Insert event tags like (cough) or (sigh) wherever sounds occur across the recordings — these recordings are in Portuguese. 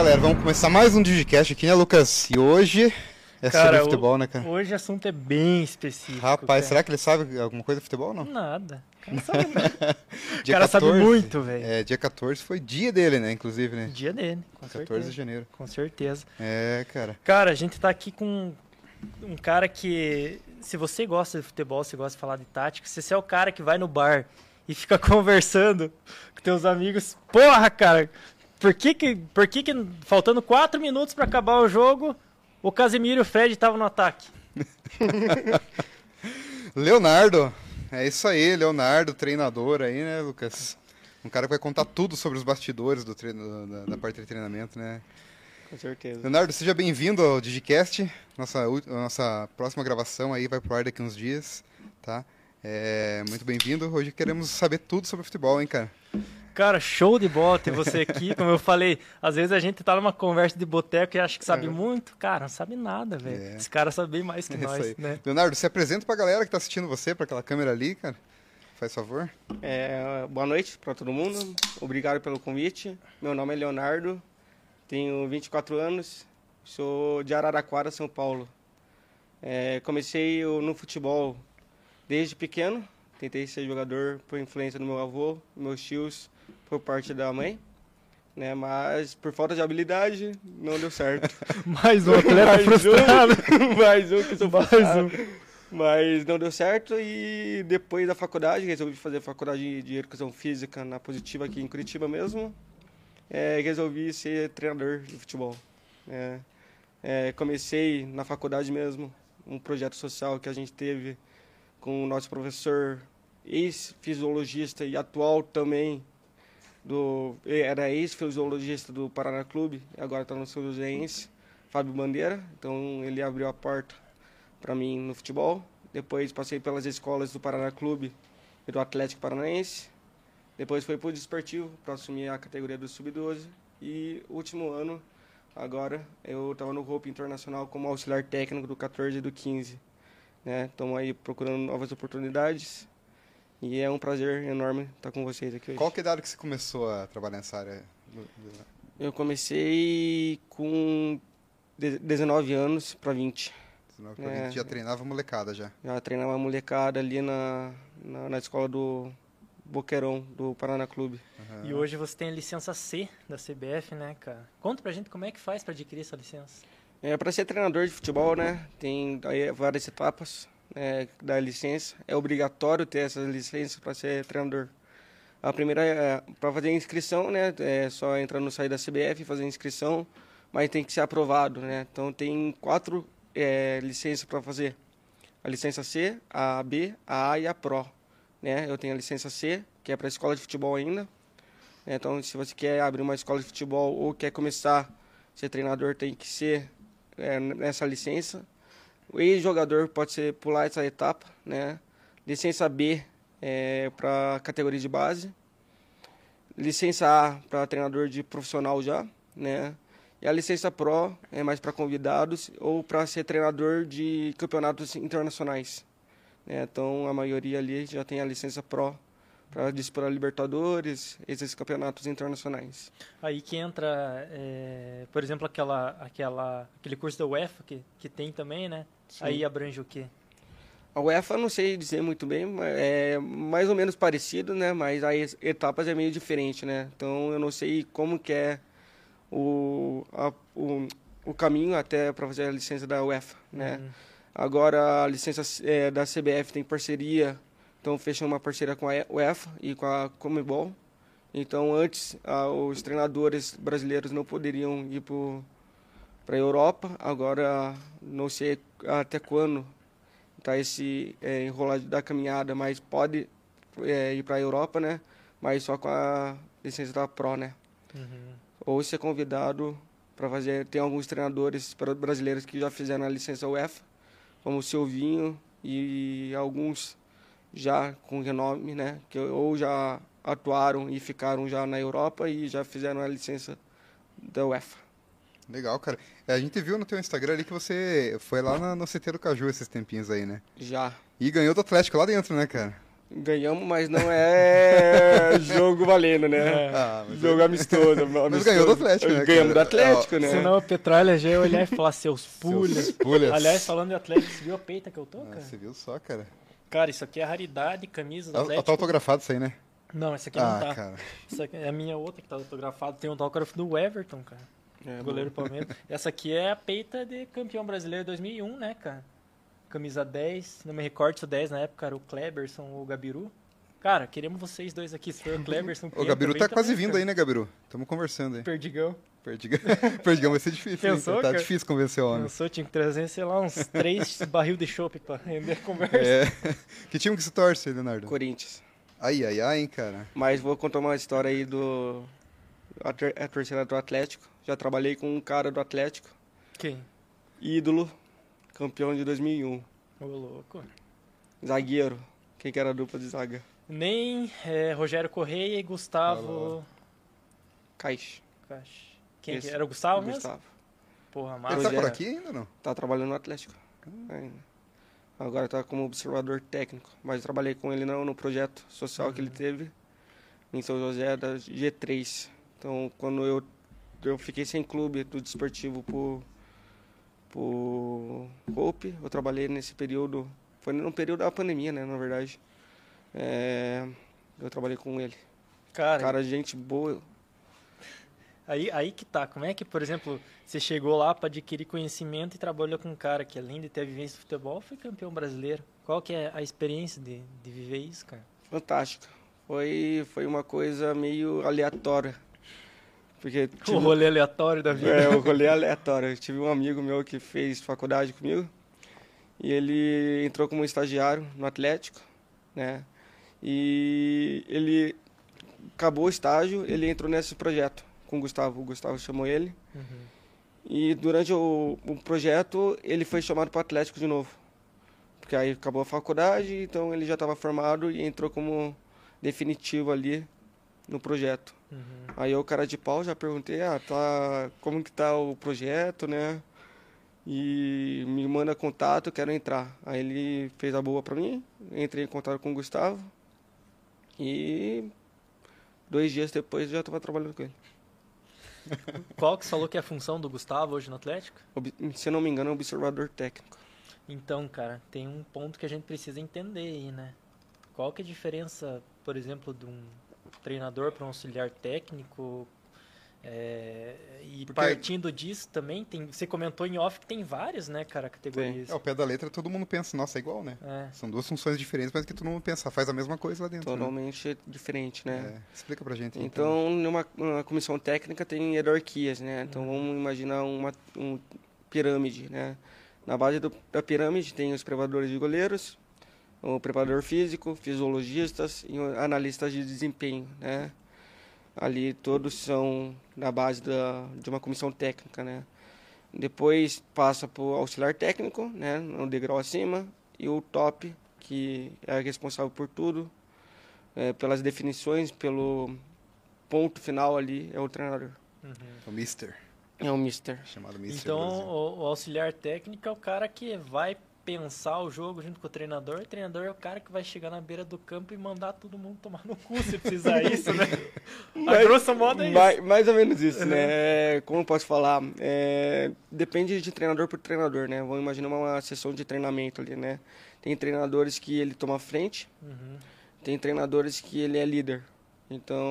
galera. Vamos começar mais um Digicast aqui, né, Lucas? E hoje é Cara, sobre futebol, né, cara? Hoje o assunto é bem específico. Rapaz, cara. será que ele sabe alguma coisa de futebol ou não? Nada. O cara (laughs) sabe, Dia cara sabe 14, muito, velho. É, dia 14 foi dia dele, né, inclusive, né? Dia dele, com 14 certeza. de janeiro. Com certeza. É, cara. Cara, a gente tá aqui com um cara que, se você gosta de futebol, se gosta de falar de tática, se você é o cara que vai no bar e fica (laughs) conversando com teus amigos, porra, cara, por que que, por que, que faltando quatro minutos pra acabar o jogo, o Casemiro e o Fred estavam no ataque? (laughs) Leonardo, é isso aí, Leonardo, treinador aí, né, Lucas? Um cara que vai contar tudo sobre os bastidores do treino, da, da parte de treinamento, né? Com certeza. Leonardo, seja bem-vindo ao Digicast. Nossa, nossa próxima gravação aí vai pro ar daqui uns dias, tá? É, muito bem-vindo. Hoje queremos saber tudo sobre futebol, hein, cara? Cara, show de bola ter você aqui. Como eu falei, às vezes a gente tá numa conversa de boteco e acha que sabe É. muito. Cara, não sabe nada, velho. É. Esse cara sabe bem mais que (laughs) É isso nós, aí. né? Leonardo, se apresenta pra galera que tá assistindo você, pra aquela câmera ali, cara. Faz favor. É, boa noite para todo mundo. Obrigado pelo convite. Meu nome é Leonardo, tenho 24 anos, sou de Araraquara, São Paulo. É, comecei no futebol desde pequeno. Tentei ser jogador por influência do meu avô, meus tios, por parte da mãe. Né, mas por falta de habilidade, não deu certo. (laughs) Mais um atleta Mais um. frustrado. (laughs) mais um que sou (laughs) Mais frustrado. um. Mas não deu certo e depois da faculdade, resolvi fazer faculdade de educação física na Positiva aqui em Curitiba mesmo. É, resolvi ser treinador de futebol. É, é, comecei na faculdade mesmo, um projeto social que a gente teve com o nosso professor ex-fisiologista e atual também do era ex-fisiologista do Paraná Clube, agora está no São Joséense, Fábio Bandeira. Então ele abriu a porta para mim no futebol. Depois passei pelas escolas do Paraná Clube e do Atlético Paranaense. Depois fui para o Desportivo para assumir a categoria do Sub-12. E último ano, agora, eu estava no Hope Internacional como auxiliar técnico do 14 e do 15. Estamos aí procurando novas oportunidades. E é um prazer enorme estar com vocês aqui hoje. Qual que é a idade que você começou a trabalhar nessa área? Eu comecei com de- 19 anos para 20. 19 pra É. 20, Já treinava molecada já. Já treinava molecada ali na, na, na escola do Boqueirão, do Paraná Clube. Aham. E hoje você tem a licença C da CBF, né, cara? Conta pra gente como é que faz pra adquirir essa licença. É, para ser treinador de futebol, né, tem aí várias etapas né, da licença. É obrigatório ter essa licença para ser treinador. A primeira é para fazer inscrição, né, é só entrar no site da CBF e fazer inscrição, mas tem que ser aprovado, né. Então tem quatro é, licenças para fazer. A licença C, a B, a A e a Pro. Né? Eu tenho a licença C, que é para escola de futebol ainda. Então, se você quer abrir uma escola de futebol ou quer começar a ser treinador, tem que ser é, nessa licença. O ex-jogador pode ser pular essa etapa, né? Licença B é para categoria de base. Licença A para treinador de profissional já, né? E a licença Pro é mais para convidados ou para ser treinador de campeonatos internacionais. né? Então a maioria ali já tem a licença Pro para disputar Libertadores, esses campeonatos internacionais. Aí que entra, é, por exemplo, aquela, aquela, aquele curso da UEFA que, que tem também, né? Sim. Aí abrange o quê? A UEFA não sei dizer muito bem, é mais ou menos parecido, né? Mas as etapas é meio diferente, né? Então eu não sei como que é o, a- o, o caminho até para fazer a licença da UEFA, né? Uhum. Agora a licença é, da CBF tem parceria, então fechou uma parceria com a UEFA e com a Comebol. Então antes ah, os treinadores brasileiros não poderiam ir para a Europa, agora não sei até quando tá esse é, enrolado da caminhada, mas pode é, ir para a Europa, né? Mas só com a licença da Pro, né? Uhum. Ou ser convidado para fazer. Tem alguns treinadores brasileiros que já fizeram a licença UEFA, como o Silvinho e alguns já com renome, né? Que ou já atuaram e ficaram já na Europa e já fizeram a licença da UEFA. Legal, cara. É, A gente viu no teu Instagram ali que você foi lá na- no CT do Caju esses tempinhos aí, né? Já. E ganhou do Atlético lá dentro, né, cara? Ganhamos, mas não é (laughs) jogo valendo, né? É. Ah, mas Jogo amistoso. (laughs) amistoso. ganhou do Atlético, né, Ganhamos do? Atlético, né? Senão o Petralha já ia olhar e falar seus pulhas. Seus pulhas. Aliás, falando de Atlético, você viu a peita que eu tô, Ah, cara? você viu só, cara? Cara, isso aqui é raridade, camisa do Tá, Atlético. tá autografado isso aí, né? Não, essa aqui ah, não tá. cara. Essa aqui é a minha outra que tá autografada. Tem um autógrafo do Everton, cara. É, goleiro do Palmeiras. (laughs) Essa aqui é a peita de campeão brasileiro 2001, né, cara? Camisa 10, não me recordo se o 10 na época era o Kleberson ou o Gabiru. Cara, queremos vocês dois aqui, se for o. O Gabiru tá quase vindo aí, né, Gabiru? Tamo conversando aí. Perdigão. Perdigão, (laughs) Perdigão vai ser difícil, hein? Pensou, Tá cara? difícil convencer o homem. Pensou, tinha que trazer, sei lá, uns (laughs) três barril de chopp pra render a conversa. É. (laughs) Que time que se torce, Leonardo? Corinthians. Ai, ai, ai, hein, cara. Mas vou contar uma história aí do. A, tor- a torcida do Atlético. Já trabalhei com um cara do Atlético. Quem? Ídolo. Campeão de 2001. Ô, louco. Zagueiro. Quem que era a dupla de zaga? Nem é, Rogério Correia e Gustavo... Caixa. Cax- Quem Esse. que era? O Gustavo mesmo? Gustavo. Porra, Ele massa. tá por Rogério. aqui ainda não? Tá trabalhando no Atlético. Ainda. Agora tá como observador técnico. Mas eu trabalhei com ele no, no projeto social que ele teve em São José da G3. Então, quando eu, eu fiquei sem clube do desportivo por, por Cope, eu trabalhei nesse período. Foi no período da pandemia, né? Na verdade. É, eu trabalhei com ele. Cara, Cara, gente boa. Aí, aí que tá. Como é que, por exemplo, você chegou lá para adquirir conhecimento e trabalhou com um cara que, além de ter a vivência do futebol, foi campeão brasileiro? Qual que é a experiência de, de viver isso, cara? Fantástica. Foi, foi uma coisa meio aleatória. Porque tive- O rolê aleatório da vida. É, o rolê aleatório. Eu tive um amigo meu que fez faculdade comigo e ele entrou como estagiário no Atlético, né? E ele acabou o estágio, ele entrou nesse projeto com o Gustavo. O Gustavo chamou ele Uhum. e durante o, o projeto ele foi chamado para o Atlético de novo. Porque aí acabou a faculdade, então ele já estava formado e entrou como definitivo ali no projeto. Uhum. Aí eu, cara de pau, já perguntei, ah, tá, como que tá o projeto, né? E me manda contato, quero entrar. Aí ele fez a boa pra mim, entrei em contato com o Gustavo e dois dias depois já tava trabalhando com ele. (laughs) Qual que você falou que é a função do Gustavo hoje no Atlético? Se eu não me engano, é observador técnico. Então, cara, tem um ponto que a gente precisa entender aí, né? Qual que é a diferença, por exemplo, de um treinador para um auxiliar técnico? É, e Porque- partindo disso também, tem, você comentou em off que tem várias, né, cara, categorias. É, o pé da letra todo mundo pensa, nossa, é igual, né? É. São duas funções diferentes, mas que todo mundo pensa, faz a mesma coisa lá dentro. né? Totalmente diferente, né? É, explica pra gente. Então, numa uma comissão técnica tem hierarquias, né? Então, vamos imaginar uma um pirâmide, né? Na base do, da pirâmide tem os preparadores de goleiros, o preparador físico, fisiologistas e analistas de desempenho, né? Ali todos são na base da, de uma comissão técnica, né? Depois passa para o auxiliar técnico, né? No degrau acima e o top, que é responsável por tudo, é, pelas definições, pelo ponto final ali, é o treinador. Uhum. O Mister, É o mister. chamado Mister Então, o, o auxiliar técnico é o cara que vai pensar o jogo junto com o treinador. O treinador é o cara que vai chegar na beira do campo e mandar todo mundo tomar no cu se precisar (laughs) isso, né? A Mas- grosso modo é isso. Mais, mais ou menos isso, né? Como eu posso falar? É, depende de treinador por treinador, né? Vamos imaginar uma sessão de treinamento ali, né? Tem treinadores que ele toma frente, Uhum. tem treinadores que ele é líder. Então,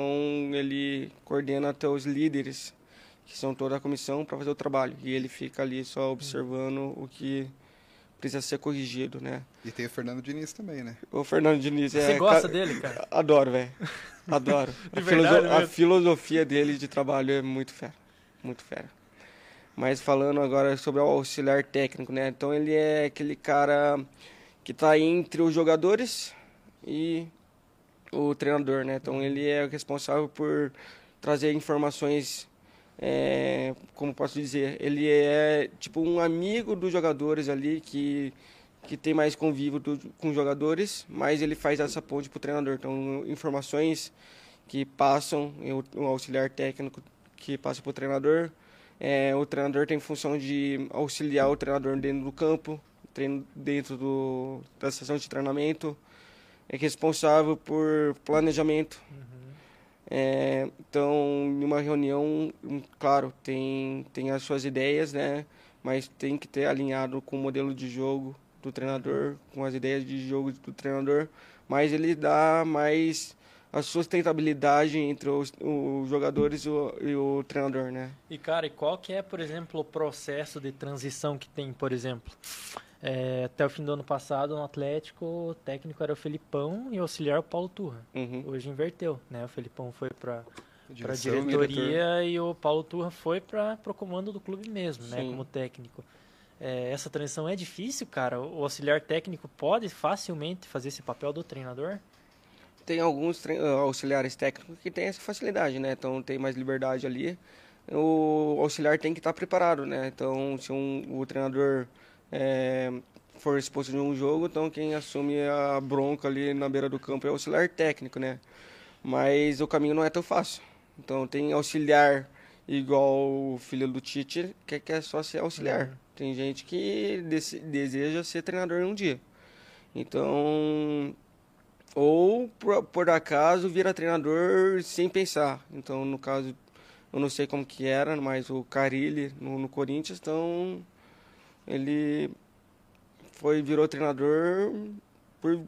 ele coordena até os líderes, que são toda a comissão, para fazer o trabalho. E ele fica ali só observando o que precisa ser corrigido, né? E tem o Fernando Diniz também, né? O Fernando Diniz é... Você gosta ca- dele, cara? (laughs) Adoro, velho. Adoro. (laughs) De a, verdade filoso- a mesmo? filosofia dele de trabalho é muito fera. Muito fera. Mas falando agora sobre o auxiliar técnico, né? Então ele é aquele cara que está entre os jogadores e o treinador, né? Então ele é o responsável por trazer informações, é, como posso dizer, ele é tipo um amigo dos jogadores ali que que tem mais convívio do- com os jogadores, mas ele faz essa ponte para o treinador. Então informações que passam, o, o auxiliar técnico que passa para o treinador, é, o treinador tem função de auxiliar o treinador dentro do campo, treino dentro do, da sessão de treinamento, é responsável por planejamento. É, então, em uma reunião, hum, claro, tem, tem as suas ideias, né? Mas tem que ter alinhado com o modelo de jogo do treinador, com as ideias de jogo do treinador. Mas ele dá mais a sustentabilidade entre os, os jogadores e o, e o, treinador, né? E cara, e qual que é, por exemplo, o processo de transição que tem, por exemplo? É, até o fim do ano passado, no Atlético, o técnico era o Felipão e o auxiliar o Paulo Turra. Uhum. Hoje inverteu, né? O Felipão foi para para diretoria diretor. e o Paulo Turra foi para o comando do clube mesmo, né? Sim. Como técnico. É, essa transição é difícil, cara. O auxiliar técnico pode facilmente fazer esse papel do treinador? Tem alguns ah, auxiliares técnicos que têm essa facilidade, né? Então tem mais liberdade ali. O auxiliar tem que estar preparado, né? Então se um, o treinador é, for exposto de um jogo, então quem assume a bronca ali na beira do campo é o auxiliar técnico, né? Mas o caminho não é tão fácil. Então tem auxiliar igual o filho do Tite, que quer só ser auxiliar. Uhum. Tem gente que dese- deseja ser treinador um dia. Então, ou por, por acaso vira treinador sem pensar. Então, no caso, eu não sei como que era, mas o Carilli no, no Corinthians, então ele foi virou treinador por,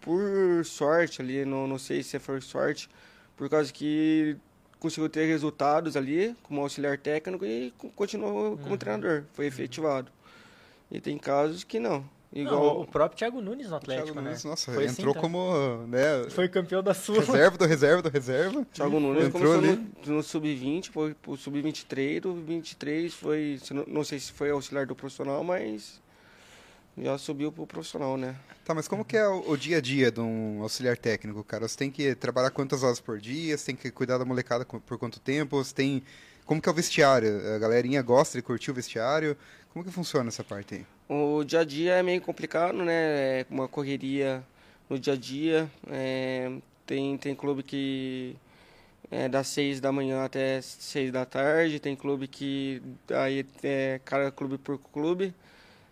por sorte ali, não, não sei se foi sorte, por causa que conseguiu ter resultados ali como auxiliar técnico e co- continuou como Uhum. treinador, foi efetivado. E tem casos que não. Não, Igual o próprio Thiago Nunes no Atlético, Thiago né? Nunes, nossa, Foi assim, entrou tá? como né, Foi campeão da Sul. reserva do reserva do reserva. Thiago Nunes Entrou começou ali. no, no sub-20, foi pro sub-23, do 23 foi, não, não sei se foi auxiliar do profissional, mas já subiu pro profissional, né? Tá, mas como que é o, o dia a dia de um auxiliar técnico, cara? Você tem que trabalhar quantas horas por dia? Você tem que cuidar da molecada por quanto tempo? Você tem... Como que é o vestiário? A galerinha gosta de curtir o vestiário? Como que funciona essa parte aí? O dia a dia é meio complicado, né? É uma correria no dia a dia. é, tem, tem clube que é das 6 da manhã até 6 da tarde, tem clube que aí é cada clube por clube.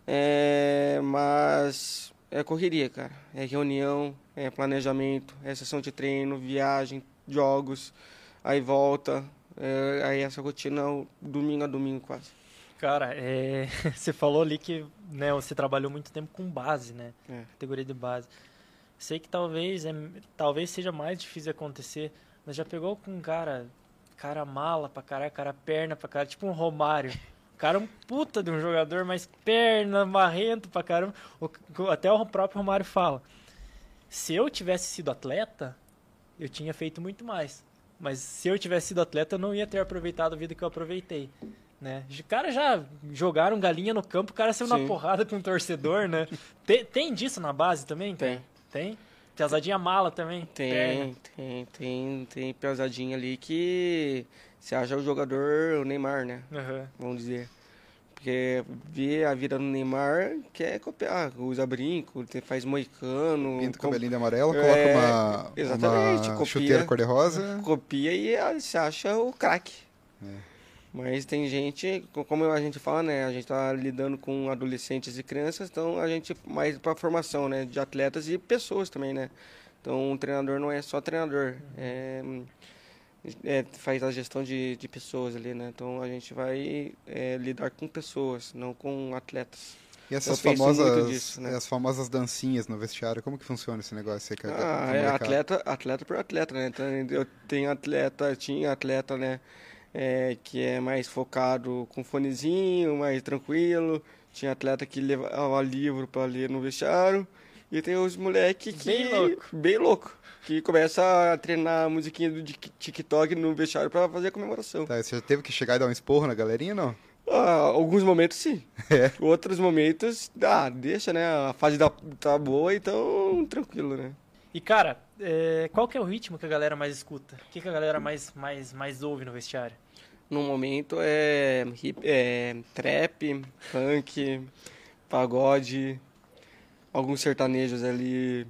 É, mas é correria, cara. É reunião, é planejamento, é sessão de treino, viagem, jogos, aí volta. É, aí essa rotina domingo a domingo quase. Cara, é, (laughs) você falou ali que né, você trabalhou muito tempo com base, né? É. Categoria de base. Sei que talvez, é, talvez seja mais difícil acontecer, mas já pegou com um cara, cara mala pra caralho, cara perna pra caralho, tipo um Romário. O cara é um puta de um jogador, mas perna, marrento pra caramba. O- até o próprio Romário fala. Se eu tivesse sido atleta, eu tinha feito muito mais. Mas se eu tivesse sido atleta, eu não ia ter aproveitado a vida que eu aproveitei. Né? Os caras já jogaram galinha no campo, o cara saiu na Sim. porrada com o torcedor, né? Tem, tem disso na base também? cara? Tem. Tem? Piazadinha mala também? Tem, tem, tem, tem pesadinha ali que você acha o jogador o Neymar, né? Aham. Vamos dizer. Porque vê a vida do Neymar, quer copiar, usa brinco, faz moicano, Pinta o co- cabelinho de amarelo, É, coloca uma, exatamente, uma copia. chuteira cor-de-rosa. copia e ah, você acha o craque. É. Mas tem gente, co- como a gente fala, né? A gente tá lidando com adolescentes e crianças, então a gente mais para formação, né? De atletas e pessoas também, né? Então um treinador não é só treinador, é, é, faz a gestão de, de pessoas ali, né? Então a gente vai é, lidar com pessoas, não com atletas. E essas Eu famosas, disso, né? as famosas dancinhas no vestiário, como que funciona esse negócio aí? Ah, é atleta, atleta por atleta, né? Então, eu tenho atleta, tinha atleta, né? é, que é mais focado com fonezinho, mais tranquilo. Tinha atleta que levava livro para ler no vestiário. E tem os moleque que Bem louco. bem louco, que começa a treinar a musiquinha do Tik- TikTok no vestiário para fazer a comemoração. Tá, você já teve que chegar e dar um esporro na galerinha, não? Ah, alguns momentos sim. (laughs) É. Outros momentos, ah, deixa, né? A fase da, tá boa, então tranquilo, né? E cara, é, qual que é o ritmo que a galera mais escuta? O que, que a galera mais, mais, mais ouve no vestiário? No momento é, hip, é trap, funk, pagode, alguns sertanejos ali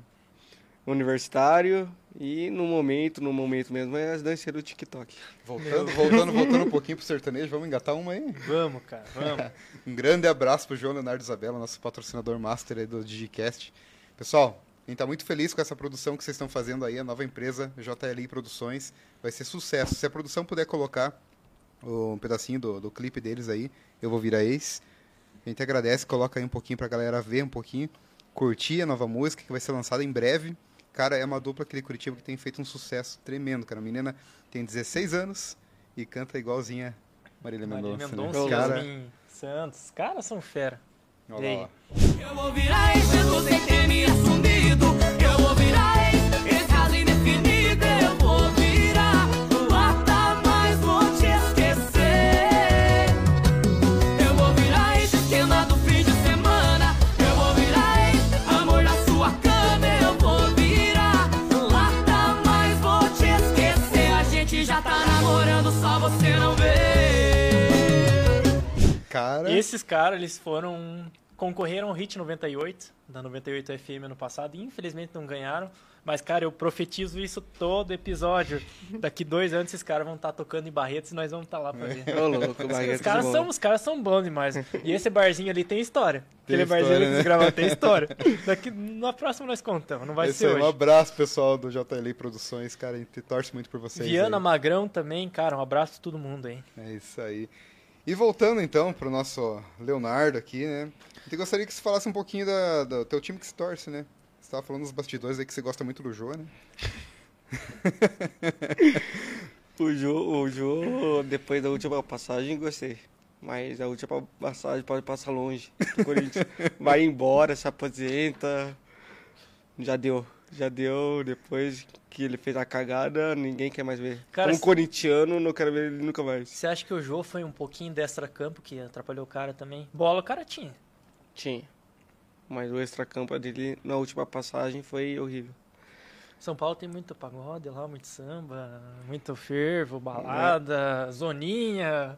universitário e no momento, no momento mesmo é as danças do TikTok. Voltando, voltando, voltando um pouquinho pro sertanejo, vamos engatar uma aí? Vamos, cara, vamos. (laughs) Um grande abraço pro João Leonardo Isabela, nosso patrocinador master aí do Digicast. Pessoal, A gente tá muito feliz com essa produção que vocês estão fazendo aí, a nova empresa JLI Produções. Vai ser sucesso. Se a produção puder colocar um pedacinho do, do clipe deles aí, eu vou virar ex. A gente agradece, coloca aí um pouquinho pra galera ver um pouquinho, curtir a nova música que vai ser lançada em breve. Cara, é uma dupla aqui de Curitiba que tem feito um sucesso tremendo, cara. A menina tem 16 anos e canta igualzinha Marília Marília Mendonça. Mendonça, né? Cara, Santos. Os caras são fera. olha lá. Eu vou virar mesmo sem ter me assumido. Cara, Esses caras, eles foram. concorreram ao Hit 98, da 98 FM ano passado, e infelizmente não ganharam. Mas, cara, eu profetizo isso todo episódio. Daqui dois anos esses caras vão estar tocando em Barretos e nós vamos estar lá pra ver. Ô, louco, Os Barreto caras, são, os caras são bons demais. E esse barzinho ali tem história. Tem Aquele barzinho história, ali que né? eles gravaram tem história. (laughs) Daqui, na próxima nós contamos, não vai esse ser aí, hoje. um abraço, pessoal do JLI Produções. Cara, a gente torce muito por vocês. Viana aí. Magrão também, cara, um abraço pra todo mundo aí. É isso aí. E voltando então pro nosso Leonardo aqui, né? Eu gostaria que você falasse um pouquinho da, do teu time que se torce, né? Você estava falando nos bastidores aí que você gosta muito do Jô, né? (laughs) O Jô, o Jô, depois da última passagem, gostei. Mas a última passagem pode passar longe. O Corinthians (laughs) vai embora, se aposenta. Já deu. Já deu. Depois que ele fez a cagada, ninguém quer mais ver. Cara, Como se- corintiano, não quero ver ele nunca mais. Você acha que o Jô foi um pouquinho de extra-campo que atrapalhou o cara também? Bola o cara tinha. Tinha. Mas o extracampo dele na última passagem foi horrível. São Paulo tem muito pagode lá, muito samba, muito fervo, balada, zoninha.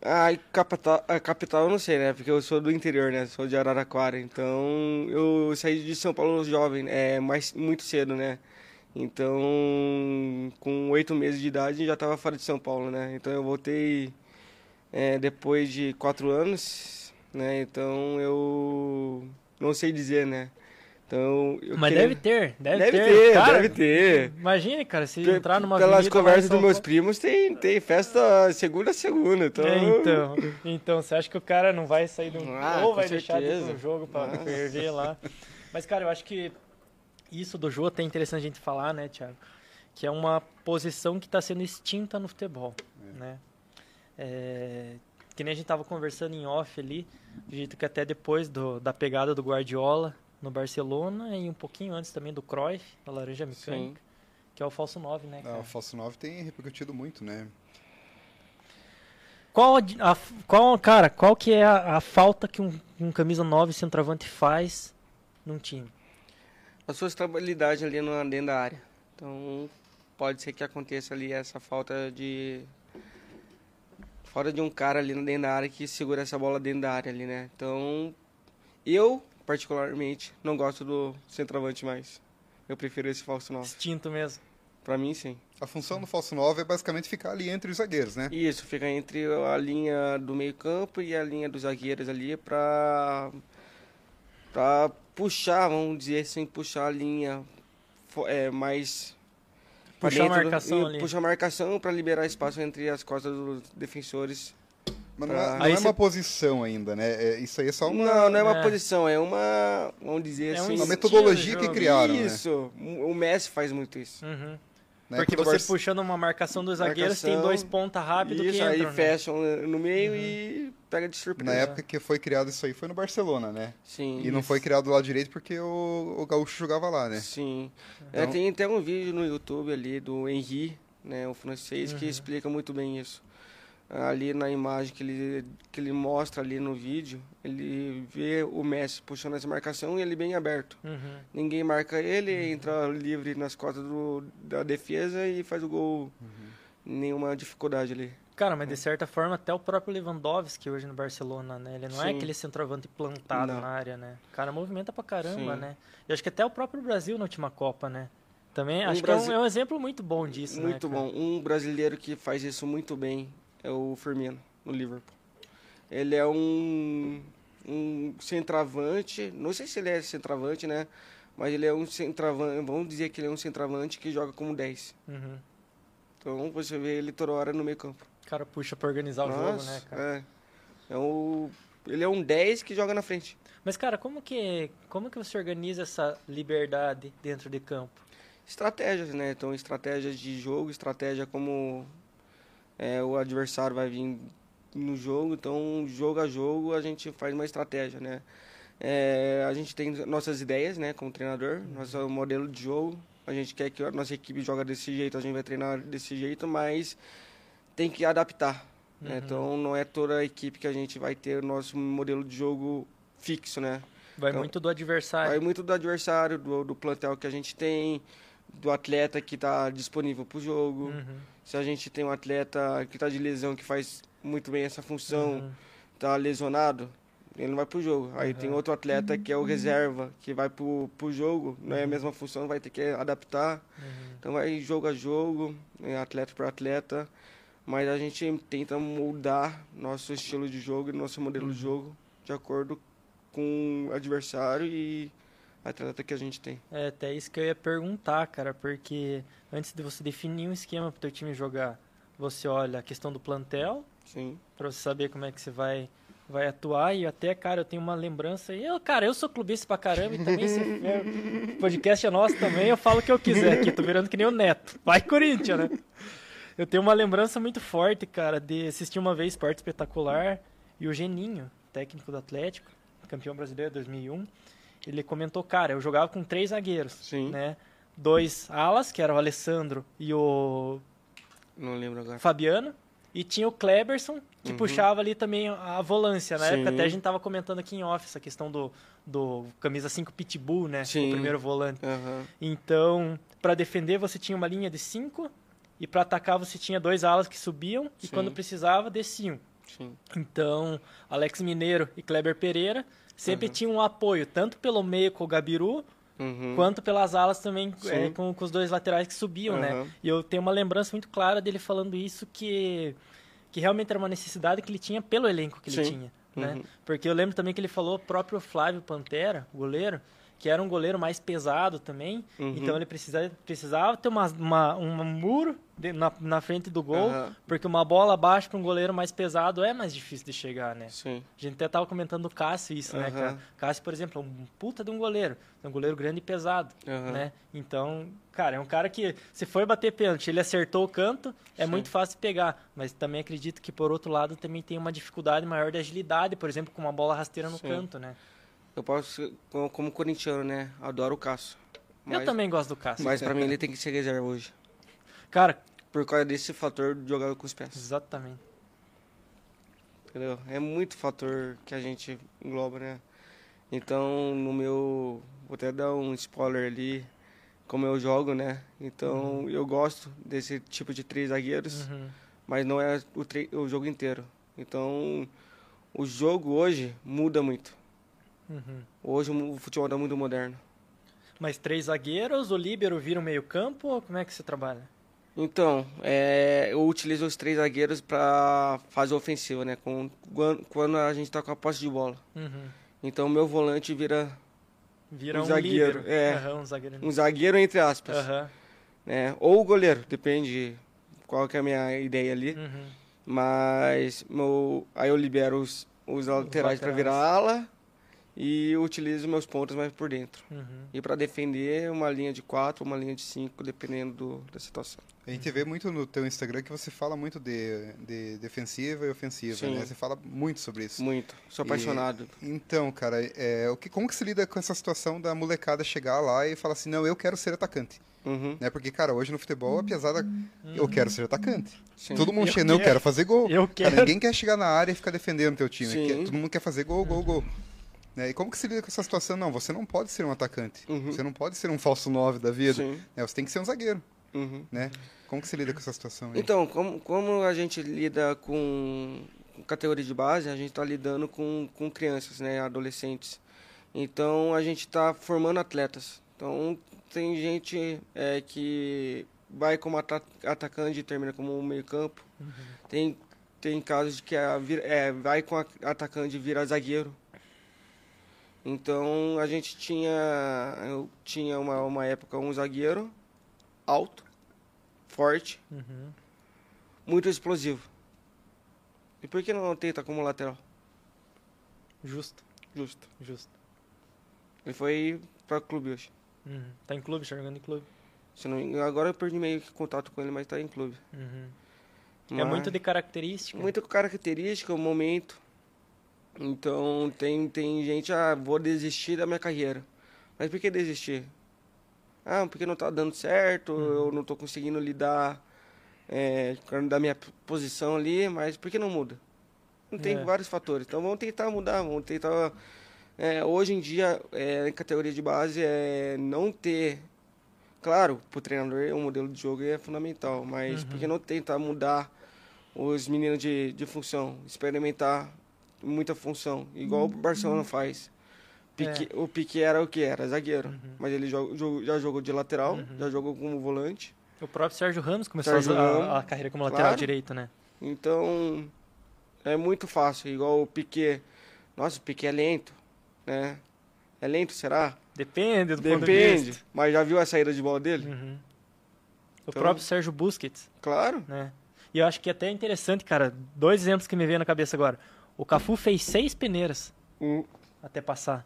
E capital, a capital eu não sei, né? Porque eu sou do interior, né? Sou de Araraquara. Então, eu saí de São Paulo jovem, é, mais, muito cedo, né? Então, com oito meses de idade, já estava fora de São Paulo, né? Então, eu voltei é, depois de quatro anos, né? Então, eu não sei dizer, né? Então, Mas queria- deve ter, deve, Deve ter. ter, Cara, deve ter. Imagine, cara, se Pe- entrar numa Pelas conversas dos meus primos, tem, tem festa segunda a segunda. Então, É, então, então, você acha que o cara não vai sair do. Ah, ou vai deixar de ir certeza. pro jogo pra Ah. ferver lá. Mas, cara, eu acho que isso do até é interessante a gente falar, né, Thiago? Que é uma posição que está sendo extinta no futebol, né? É, que nem a gente tava conversando em off ali, do jeito que até depois do, da pegada do Guardiola no Barcelona e um pouquinho antes também do Cruyff, da Laranja Mecânica, que é o falso 9, né, cara? Ah, o Falso 9 tem repercutido muito, né? Qual, a, a- qual, cara, qual que é a, a falta que um, um camisa 9 centroavante faz num time? a sua estabilidade ali no, dentro da área. Então, pode ser que aconteça ali essa falta de. Falta de um cara ali dentro da área que segura essa bola dentro da área ali, né? Então, eu, particularmente, não gosto do centroavante mais. Eu prefiro esse falso 9. Instinto mesmo. Pra mim, sim. A função do Falso 9 é basicamente ficar ali entre os zagueiros, né? Isso, fica entre a linha do meio-campo e a linha dos zagueiros ali pra. pra puxar, vamos dizer assim, puxar a linha é, mais. Puxar a do- marcação e ali. Puxar a marcação pra liberar espaço entre as costas dos defensores. Mas não é, não Aí é cê- uma posição ainda, né? É- isso aí é só uma, Não, não é uma É. posição, é uma. Vamos dizer É um assim. uma metodologia que criaram, né? Isso, o Messi faz muito isso. Uhum. Na Porque você puxando uma marcação dos zagueiros, tem dois ponta rápido isso, que aí entram. né? fecham no meio e pega de surpresa. Na época que foi criado isso aí foi no Barcelona, né? Sim. E não foi criado do lado direito porque o, o Gaúcho jogava lá, né? Sim. Então- É, tem até um vídeo no YouTube ali do Henri, né, o francês, Uhum. que explica muito bem isso. Ali na imagem que ele, que ele mostra ali no vídeo, ele vê o Messi puxando essa marcação e ele bem aberto. Uhum. Ninguém marca ele, entra livre nas costas do, da defesa e faz o gol. Uhum. Nenhuma dificuldade ali. Cara, mas de certa forma, até o próprio Lewandowski hoje no Barcelona, né? Ele não é Sim. aquele centroavante plantado Não. na área, né? O cara movimenta pra caramba, Sim. né? E acho que até o próprio Brasil na última Copa, né? Também, Um acho Brasil- que é um, é um exemplo muito bom disso, né? muito cara? bom. Um brasileiro que faz isso muito bem é o Firmino, no Liverpool. Ele é um, um centroavante, não sei se ele é centroavante, né? mas ele é um centroavante, vamos dizer que ele é um centroavante que joga como 10. Uhum. Então você vê ele toda hora no meio campo. O cara puxa pra organizar o jogo, né, cara? É. É o, ele é um 10 que joga na frente. Mas, cara, como que, como que você organiza essa liberdade dentro de campo? Estratégias, né? Então, estratégias de jogo, estratégia como é, o adversário vai vir no jogo. Então, jogo a jogo, a gente faz uma estratégia, né? É, a gente tem nossas ideias, né, como treinador, nosso modelo de jogo. A gente quer que a nossa equipe joga desse jeito, a gente vai treinar desse jeito, mas tem que adaptar. né? Uhum. Então, não é toda a equipe que a gente vai ter o nosso modelo de jogo fixo, né? Vai Então, muito do adversário. Vai muito do adversário, do, do plantel que a gente tem, do atleta que está disponível para o jogo. Uhum. Se a gente tem um atleta que está de lesão, que faz muito bem essa função, Uhum. está lesionado, ele não vai pro jogo. Aí Uhum. tem outro atleta que é o reserva, que vai pro, pro jogo, não é a mesma função, vai ter que adaptar. Uhum. Então vai jogo a jogo, é atleta por atleta. Mas a gente tenta moldar nosso estilo de jogo e nosso modelo de jogo de acordo com o adversário e atleta que a gente tem. É até isso que eu ia perguntar, cara, porque antes de você definir um esquema pro teu time jogar, você olha a questão do plantel, Sim. Pra você saber como é que você vai vai atuar e até, cara, eu tenho uma lembrança e eu, cara, eu sou clubista pra caramba e também se (laughs) é, o podcast é nosso também, eu falo o que eu quiser aqui, tô virando que nem o Neto. Vai Corinthians, né? Eu tenho uma lembrança muito forte, cara, de assistir uma vez Esporte Espetacular e o Geninho, técnico do Atlético, campeão brasileiro 2001, ele comentou, cara, eu jogava com três zagueiros, Sim. né? Dois alas, que era o Alessandro e o Não lembro agora. Fabiano e tinha o Kleberson que Uhum. puxava ali também a volância. Na Sim. época até a gente tava comentando aqui em off essa questão do, do camisa 5 pitbull, né? Sim. O primeiro volante. Aham. Então, para defender você tinha uma linha de 5 e para atacar você tinha dois alas que subiam e Sim. quando precisava desciam. Sim. Então, Alex Mineiro e Kleber Pereira sempre Uhum. tinham um apoio, tanto pelo meio com o Gabiru, Uhum. quanto pelas alas também é, com, com os dois laterais que subiam, né? Aham. E eu tenho uma lembrança muito clara dele falando isso que que realmente era uma necessidade que ele tinha pelo elenco que ele Sim. tinha, né? Uhum. Porque eu lembro também que ele falou o próprio Flávio Pantera, goleiro, que era um goleiro mais pesado também, Uhum. então ele precisava, precisava ter uma, uma, um muro de- na, na frente do gol, Aham. porque uma bola abaixo para um goleiro mais pesado é mais difícil de chegar, né? Sim. A gente até tava comentando do Cássio isso, né, Aham. cara? Cássio, por exemplo, é um puta de um goleiro. É um goleiro grande e pesado, né? Então, cara, é um cara que, se foi bater pênalti, ele acertou o canto, é Sim. muito fácil de pegar. Mas também acredito que, por outro lado, também tem uma dificuldade maior de agilidade, por exemplo, com uma bola rasteira no Sim. canto, né? Eu posso, como, corintiano, né? Adoro o Cássio. Eu também gosto do Cássio. Mas pra mim ele tem que ser reserva hoje. Cara, Por causa desse fator de jogar com os pés. exatamente. Entendeu? É muito fator que a gente engloba, né? Então, no meu. Vou até dar um spoiler ali, como eu jogo, né? Então, eu gosto desse tipo de três zagueiros, Uhum. mas não é o, o jogo inteiro. Então, o jogo hoje muda muito. Uhum. Hoje o futebol está muito moderno. Mas três zagueiros, o líbero vira o meio campo, ou como é que você trabalha? Então, é, eu utilizo os três zagueiros para fase ofensiva, né? Com, quando- a gente está com a posse de bola. Uhum. Então, meu volante vira Vira Um um, zagueiro, líbero. é. Aham, um zagueiro. um zagueiro, entre aspas. Né? Ou o goleiro, depende qual que é a minha ideia ali. Uhum. Mas meu, aí eu libero os, os laterais para laterais. virar ala e utilizo meus pontos mais por dentro. Uhum. E para defender, uma linha de quatro, uma linha de cinco, dependendo do, da situação. A gente vê muito no teu Instagram que você fala muito de, de defensiva e ofensiva, Sim. né? Você fala muito sobre isso. Muito. Sou E- apaixonado. Então, cara, é, o que, como que se lida com essa situação da molecada chegar lá e falar assim, não, eu quero ser atacante? Uhum. Né? Porque, cara, hoje no futebol, a pesada, eu quero ser atacante. Sim. Todo mundo Eu chega, não, eu quero. fazer gol. Eu Cara, quero. ninguém quer chegar na área e ficar defendendo teu time. Quer- todo mundo quer fazer gol, gol, gol. Né? E como que se lida com essa situação? Não, você não pode ser um atacante. Uhum. Você não pode ser um falso 9 da vida. Né? Você tem que ser um zagueiro, Uhum. né? Como que se lida com essa situação aí? Então, como, como a gente lida com, com categoria de base, a gente está lidando com, com crianças, né, adolescentes. Então, a gente está formando atletas. Então, tem gente é, que vai como ata- atacante e termina como meio campo. Tem, tem casos de que a, é, vai com a atacante e vira zagueiro. Então a gente tinha. Eu tinha uma, uma época um zagueiro alto, forte, Uhum. muito explosivo. E por que não tenta como lateral? Justo, Justo. justo. Ele foi para clube hoje. Uhum. Tá em clube, jogando em clube. Se não, agora eu perdi meio que contato com ele, mas tá em clube. Uhum. É Mas- muito de característica. Muita característica, o momento. Então tem, tem gente, ah, vou desistir da minha carreira. Mas por que desistir? Ah, porque não tá dando certo, eu não tô conseguindo lidar é, da minha posição ali, mas por que não muda? Não tem É. vários fatores. Então vamos tentar mudar, vamos tentar. é, hoje em dia, é, em categoria de base, é não ter. Claro, pro treinador o modelo de jogo é fundamental, mas por que não tentar mudar os meninos de, de função, experimentar muita função, igual o Barcelona faz. Pique- O Pique era o que? Era zagueiro, mas ele jo- jo- já jogou de lateral, já jogou como volante. O próprio Sérgio Ramos começou Sérgio a, Ramos, a, carreira como lateral claro. direito, né? Então, é muito fácil, igual o Piquet. Nossa, o Piquet é lento, né? É lento, será? Depende do de Depende. vista. Mas já viu a saída de bola dele? Uhum. O Então- próprio Sérgio Busquets, Claro. né? E eu acho que é até interessante, cara, dois exemplos que me vêm na cabeça agora. O Cafu fez seis peneiras Um- até passar.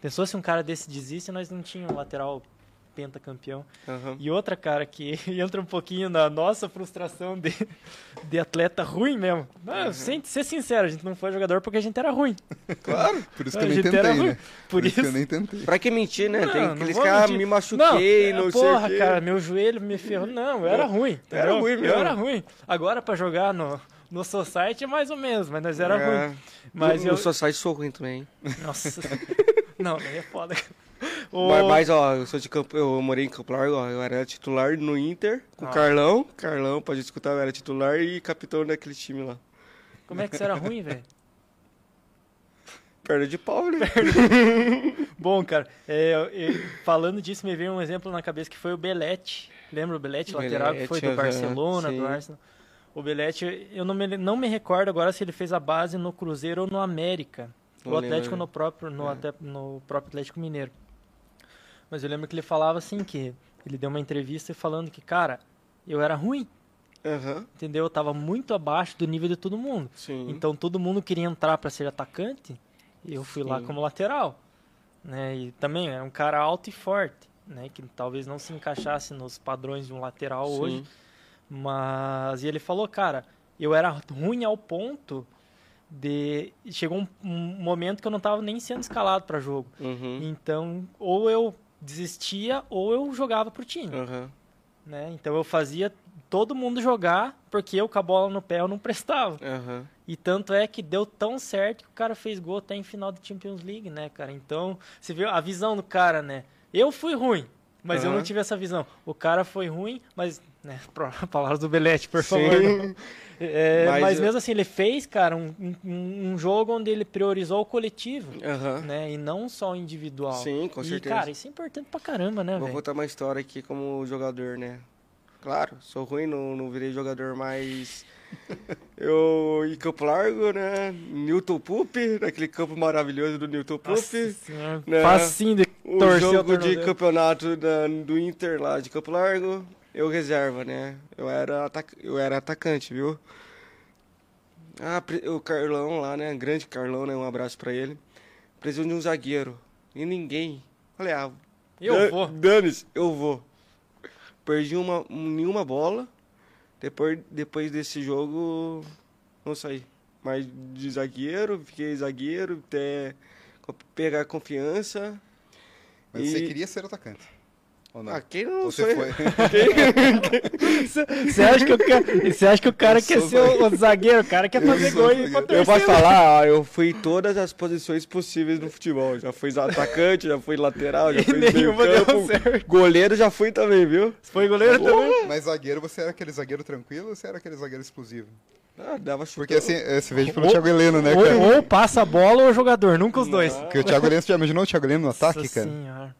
Pensou se um cara desse desiste, nós não tínhamos um lateral pentacampeão. aham. E outra, cara, que (laughs) entra um pouquinho na nossa frustração de, de atleta ruim mesmo. Não, sem ser sincero, a gente não foi jogador porque a gente era ruim. Claro. Por isso que eu nem gente era tentei, ruim. né? Por isso que eu isso- nem tentei. Pra que mentir, né? Tem Não, não aqueles caras, mentir. me machuquei, não, é, sei porra, o quê. cara, meu joelho me ferrou. Não, eu era ruim. Era entendeu? ruim Eu mesmo. era ruim. Agora, pra jogar no, no Society é mais ou menos, mas nós era É. ruim. Mas no, eu... no Society sou ruim também. Nossa. (laughs) não, aí é foda. O... Mas, mas, ó, eu sou de Campo, eu morei em Campo Largo, ó, eu era titular no Inter, com o Ah. Carlão. Carlão, pode escutar, eu era titular e capitão daquele time lá. Como é que você era ruim, velho? (laughs) Perna de pau, né? (laughs) Bom, cara, é, eu- falando disso, me veio um exemplo na cabeça que foi o Belete. Lembra o Belete, lateral, que foi do Barcelona, sim. do Arsenal? O Belete, eu não me, não me recordo agora se ele fez a base no Cruzeiro ou no América. O Atlético no próprio, no, É. até, no próprio Atlético Mineiro. Mas eu lembro que ele falava assim que ele deu uma entrevista falando que, cara, eu era ruim, Aham, entendeu? Eu tava muito abaixo do nível de todo mundo. sim. Então todo mundo queria entrar para ser atacante e eu fui lá Sim. como lateral. Né? E também é um cara alto e forte, né? que talvez não se encaixasse nos padrões de um lateral Sim. hoje. Mas e ele falou, cara, eu era ruim ao ponto de. Chegou um, um momento que eu não estava nem sendo escalado para jogo. Uhum. Então, ou eu desistia ou eu jogava pro time. Aham. Né? Então eu fazia todo mundo jogar porque eu com a bola no pé eu não prestava. Aham. E tanto é que deu tão certo que o cara fez gol até em final de Champions League, né, cara? Então, você viu a visão do cara, né? Eu fui ruim, mas eu não tive essa visão. O cara foi ruim, mas, né, (laughs) palavras do Belete, por favor. (laughs) É, Mas mas mesmo assim, ele fez, cara, um, um, um jogo onde ele priorizou o coletivo, Aham. né? E não só o individual. Sim, com e, certeza. cara, isso é importante pra caramba, né, Vou velho? contar uma história aqui como jogador, né? Claro, sou ruim, não, não virei jogador, mas (laughs) eu em Campo Largo, né? Newton Pup, naquele campo maravilhoso do Newton Pup. Né? facinho de O torcer o jogo de campeonato da- do Inter lá de Campo Largo, eu reserva, né? Eu era, atac- eu era atacante, viu? Ah, o Carlão lá, né? Grande Carlão, né? Um abraço pra ele. Precisou de um zagueiro. E ninguém. Falei, ah, Eu Dan- vou. Dane-se, eu vou. Perdi uma, nenhuma bola. Depois, depois desse jogo, não saí. Mas de zagueiro, fiquei zagueiro até pegar confiança. Mas E- você queria ser atacante? Ou não? Ah, quem não Ou você eu? foi? Você acha que o cara, você acha que o cara quer ser o, o zagueiro, o cara quer fazer gol e. Eu posso falar, ó, eu fui em todas as posições possíveis no futebol. Já fui atacante, já fui lateral, já fui meio nenhuma deu campo. certo. Goleiro já fui também, viu? Foi goleiro também? Mas zagueiro, você era aquele zagueiro tranquilo ou você era aquele zagueiro explosivo? Ah, dava chute. Porque assim, é, você veio pelo Ou- Thiago Heleno, né, cara? Ou, ou passa a bola ou o jogador, nunca os dois. Porque o Thiago Heleno, você já imaginou o Thiago Heleno no ataque, Nossa cara? senhora.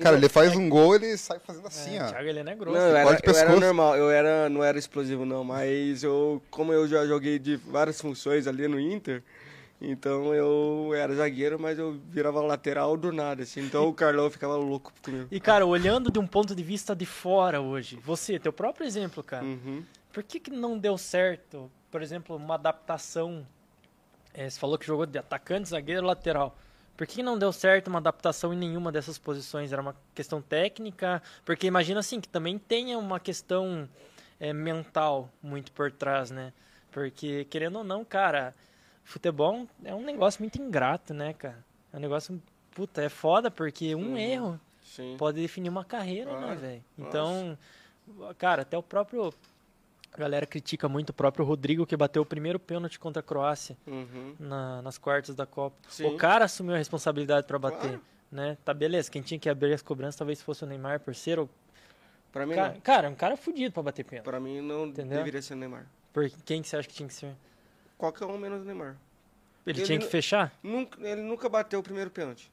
Cara, ele faz um gol, ele sai fazendo assim, É, ó. Thiago Heleno é grosso. Não, eu era, eu era pescoço. normal, eu era, não era explosivo não, mas eu, como eu já joguei de várias funções ali no Inter, Então eu era zagueiro, mas eu virava lateral do nada, assim. Então o Carlão ficava louco comigo. E, cara, olhando de um ponto de vista de fora hoje, você, teu próprio exemplo, cara, Uhum. por que, que não deu certo, por exemplo, uma adaptação? é, você falou que jogou de atacante, zagueiro, lateral. Por que não deu certo uma adaptação em nenhuma dessas posições? Era uma questão técnica? Porque imagina assim, que também tenha uma questão é, mental muito por trás, né? Porque, querendo ou não, cara, futebol é um negócio muito ingrato, né, cara? É um negócio, puta, é foda, porque um Uhum. erro Sim. pode definir uma carreira, né, Claro. velho? Então, cara, até o próprio. A galera critica muito o próprio Rodrigo que bateu o primeiro pênalti contra a Croácia Uhum. na- nas quartas da Copa. Sim. O cara assumiu a responsabilidade pra bater, Claro. né? Tá beleza, quem tinha que abrir as cobranças talvez fosse o Neymar por ser o Pra mim cara, não. cara, um cara fudido pra bater pênalti. Pra mim não Entendeu? deveria ser o Neymar. Por quem que você acha que tinha que ser? Qualquer um menos o Neymar. Ele, Ele tinha que fechar? Nunca, ele nunca bateu o primeiro pênalti.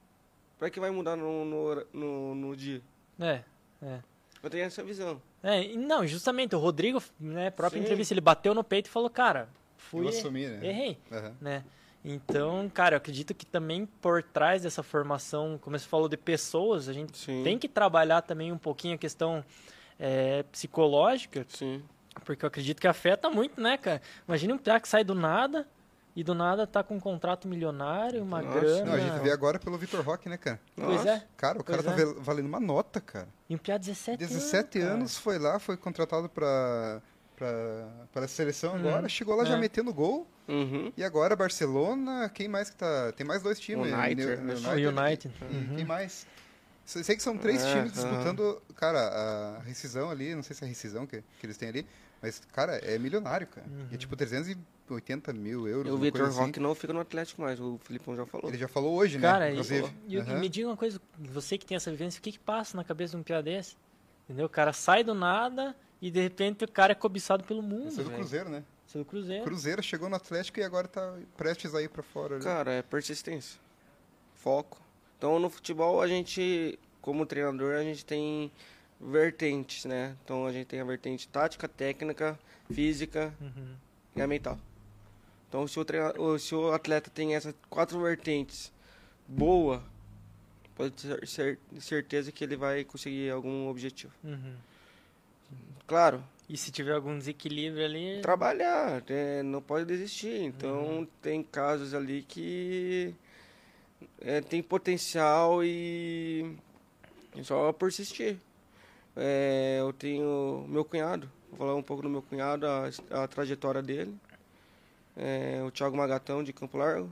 Pra que vai mudar no, no, no, no dia? É, é. Eu tenho essa visão. É, não, justamente, o Rodrigo, né, própria Sim. entrevista, ele bateu no peito e falou, cara, fui, Eu assumi, né? errei. Aham. né? Então, cara, eu acredito que também por trás dessa formação, como você falou de pessoas, a gente Sim. tem que trabalhar também um pouquinho a questão é, psicológica, Sim. porque eu acredito que afeta muito, né, cara? Imagina um cara que sai do nada e do nada tá com um contrato milionário, uma Nossa. grana. Não, a gente vê agora pelo Vitor Roque, né, cara? Pois Nossa. é. Cara, o cara Pois tá é. vel- valendo uma nota, cara. E um piá de 17, 17 anos. anos, foi lá, foi contratado pra, pra, pra seleção Uhum. agora, chegou lá já É. metendo gol. Uhum. E agora Barcelona, quem mais que tá? Tem mais dois times. United, né? né? O United. E Uhum. quem mais? Sei sei que são três times disputando, cara, a rescisão ali, não sei se é a rescisão que, que eles têm ali, mas, cara, é milionário, cara. E é tipo 380 mil euros. E o Vitor coisa assim. Roque não fica no Atlético mais, o Filipão já falou. Ele já falou hoje, Cara, né? e, Inclusive. e- Aham. me diga uma coisa, você que tem essa vivência, o que que passa na cabeça de um piá desse? Entendeu? O cara sai do nada e de repente o cara é cobiçado pelo mundo, Esse é do velho. Cruzeiro, né? Esse é do Cruzeiro. Cruzeiro chegou no Atlético e agora tá prestes a ir pra fora. né? Cara, é persistência. Foco. Então no futebol a gente, como treinador, a gente tem vertentes, né? Então a gente tem a vertente tática, técnica, física Uhum. e a mental. Então se o, treina- o- se o atleta tem essas quatro vertentes boa, pode ter cer- certeza que ele vai conseguir algum objetivo. Uhum. Claro, E se tiver algum desequilíbrio ali. trabalhar, é, não pode desistir. Então tem casos ali que é, tem potencial e é só persistir. É, eu tenho meu cunhado, vou falar um pouco do meu cunhado, a, a trajetória dele. É, o Thiago Magatão de Campo Largo.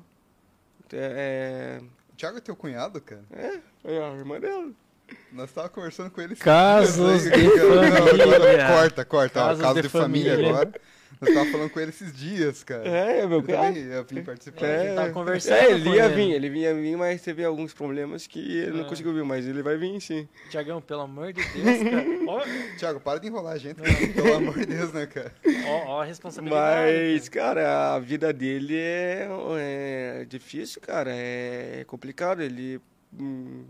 É, O Thiago é teu cunhado, cara? é, é a irmã dela. Nós tava conversando com ele Casos dias de. Não, família. Corta, corta. ó, Casos caso de de, família, família. agora. Nós tava falando com ele esses dias, cara. É, é meu Ele cunhado. também ia vir participar. É. a gente tava conversando é, ele ia ele. vir, ele vinha vir, mas teve alguns problemas que ele não É. conseguiu vir, mas ele vai vir sim. Tiagão, pelo amor de Deus, cara. (laughs) Ó, Thiago, para de enrolar a gente, cara. pelo amor de Deus, né, cara? ó, ó a responsabilidade. Mas, cara, a vida dele é, é difícil, cara. É complicado. Ele. hum,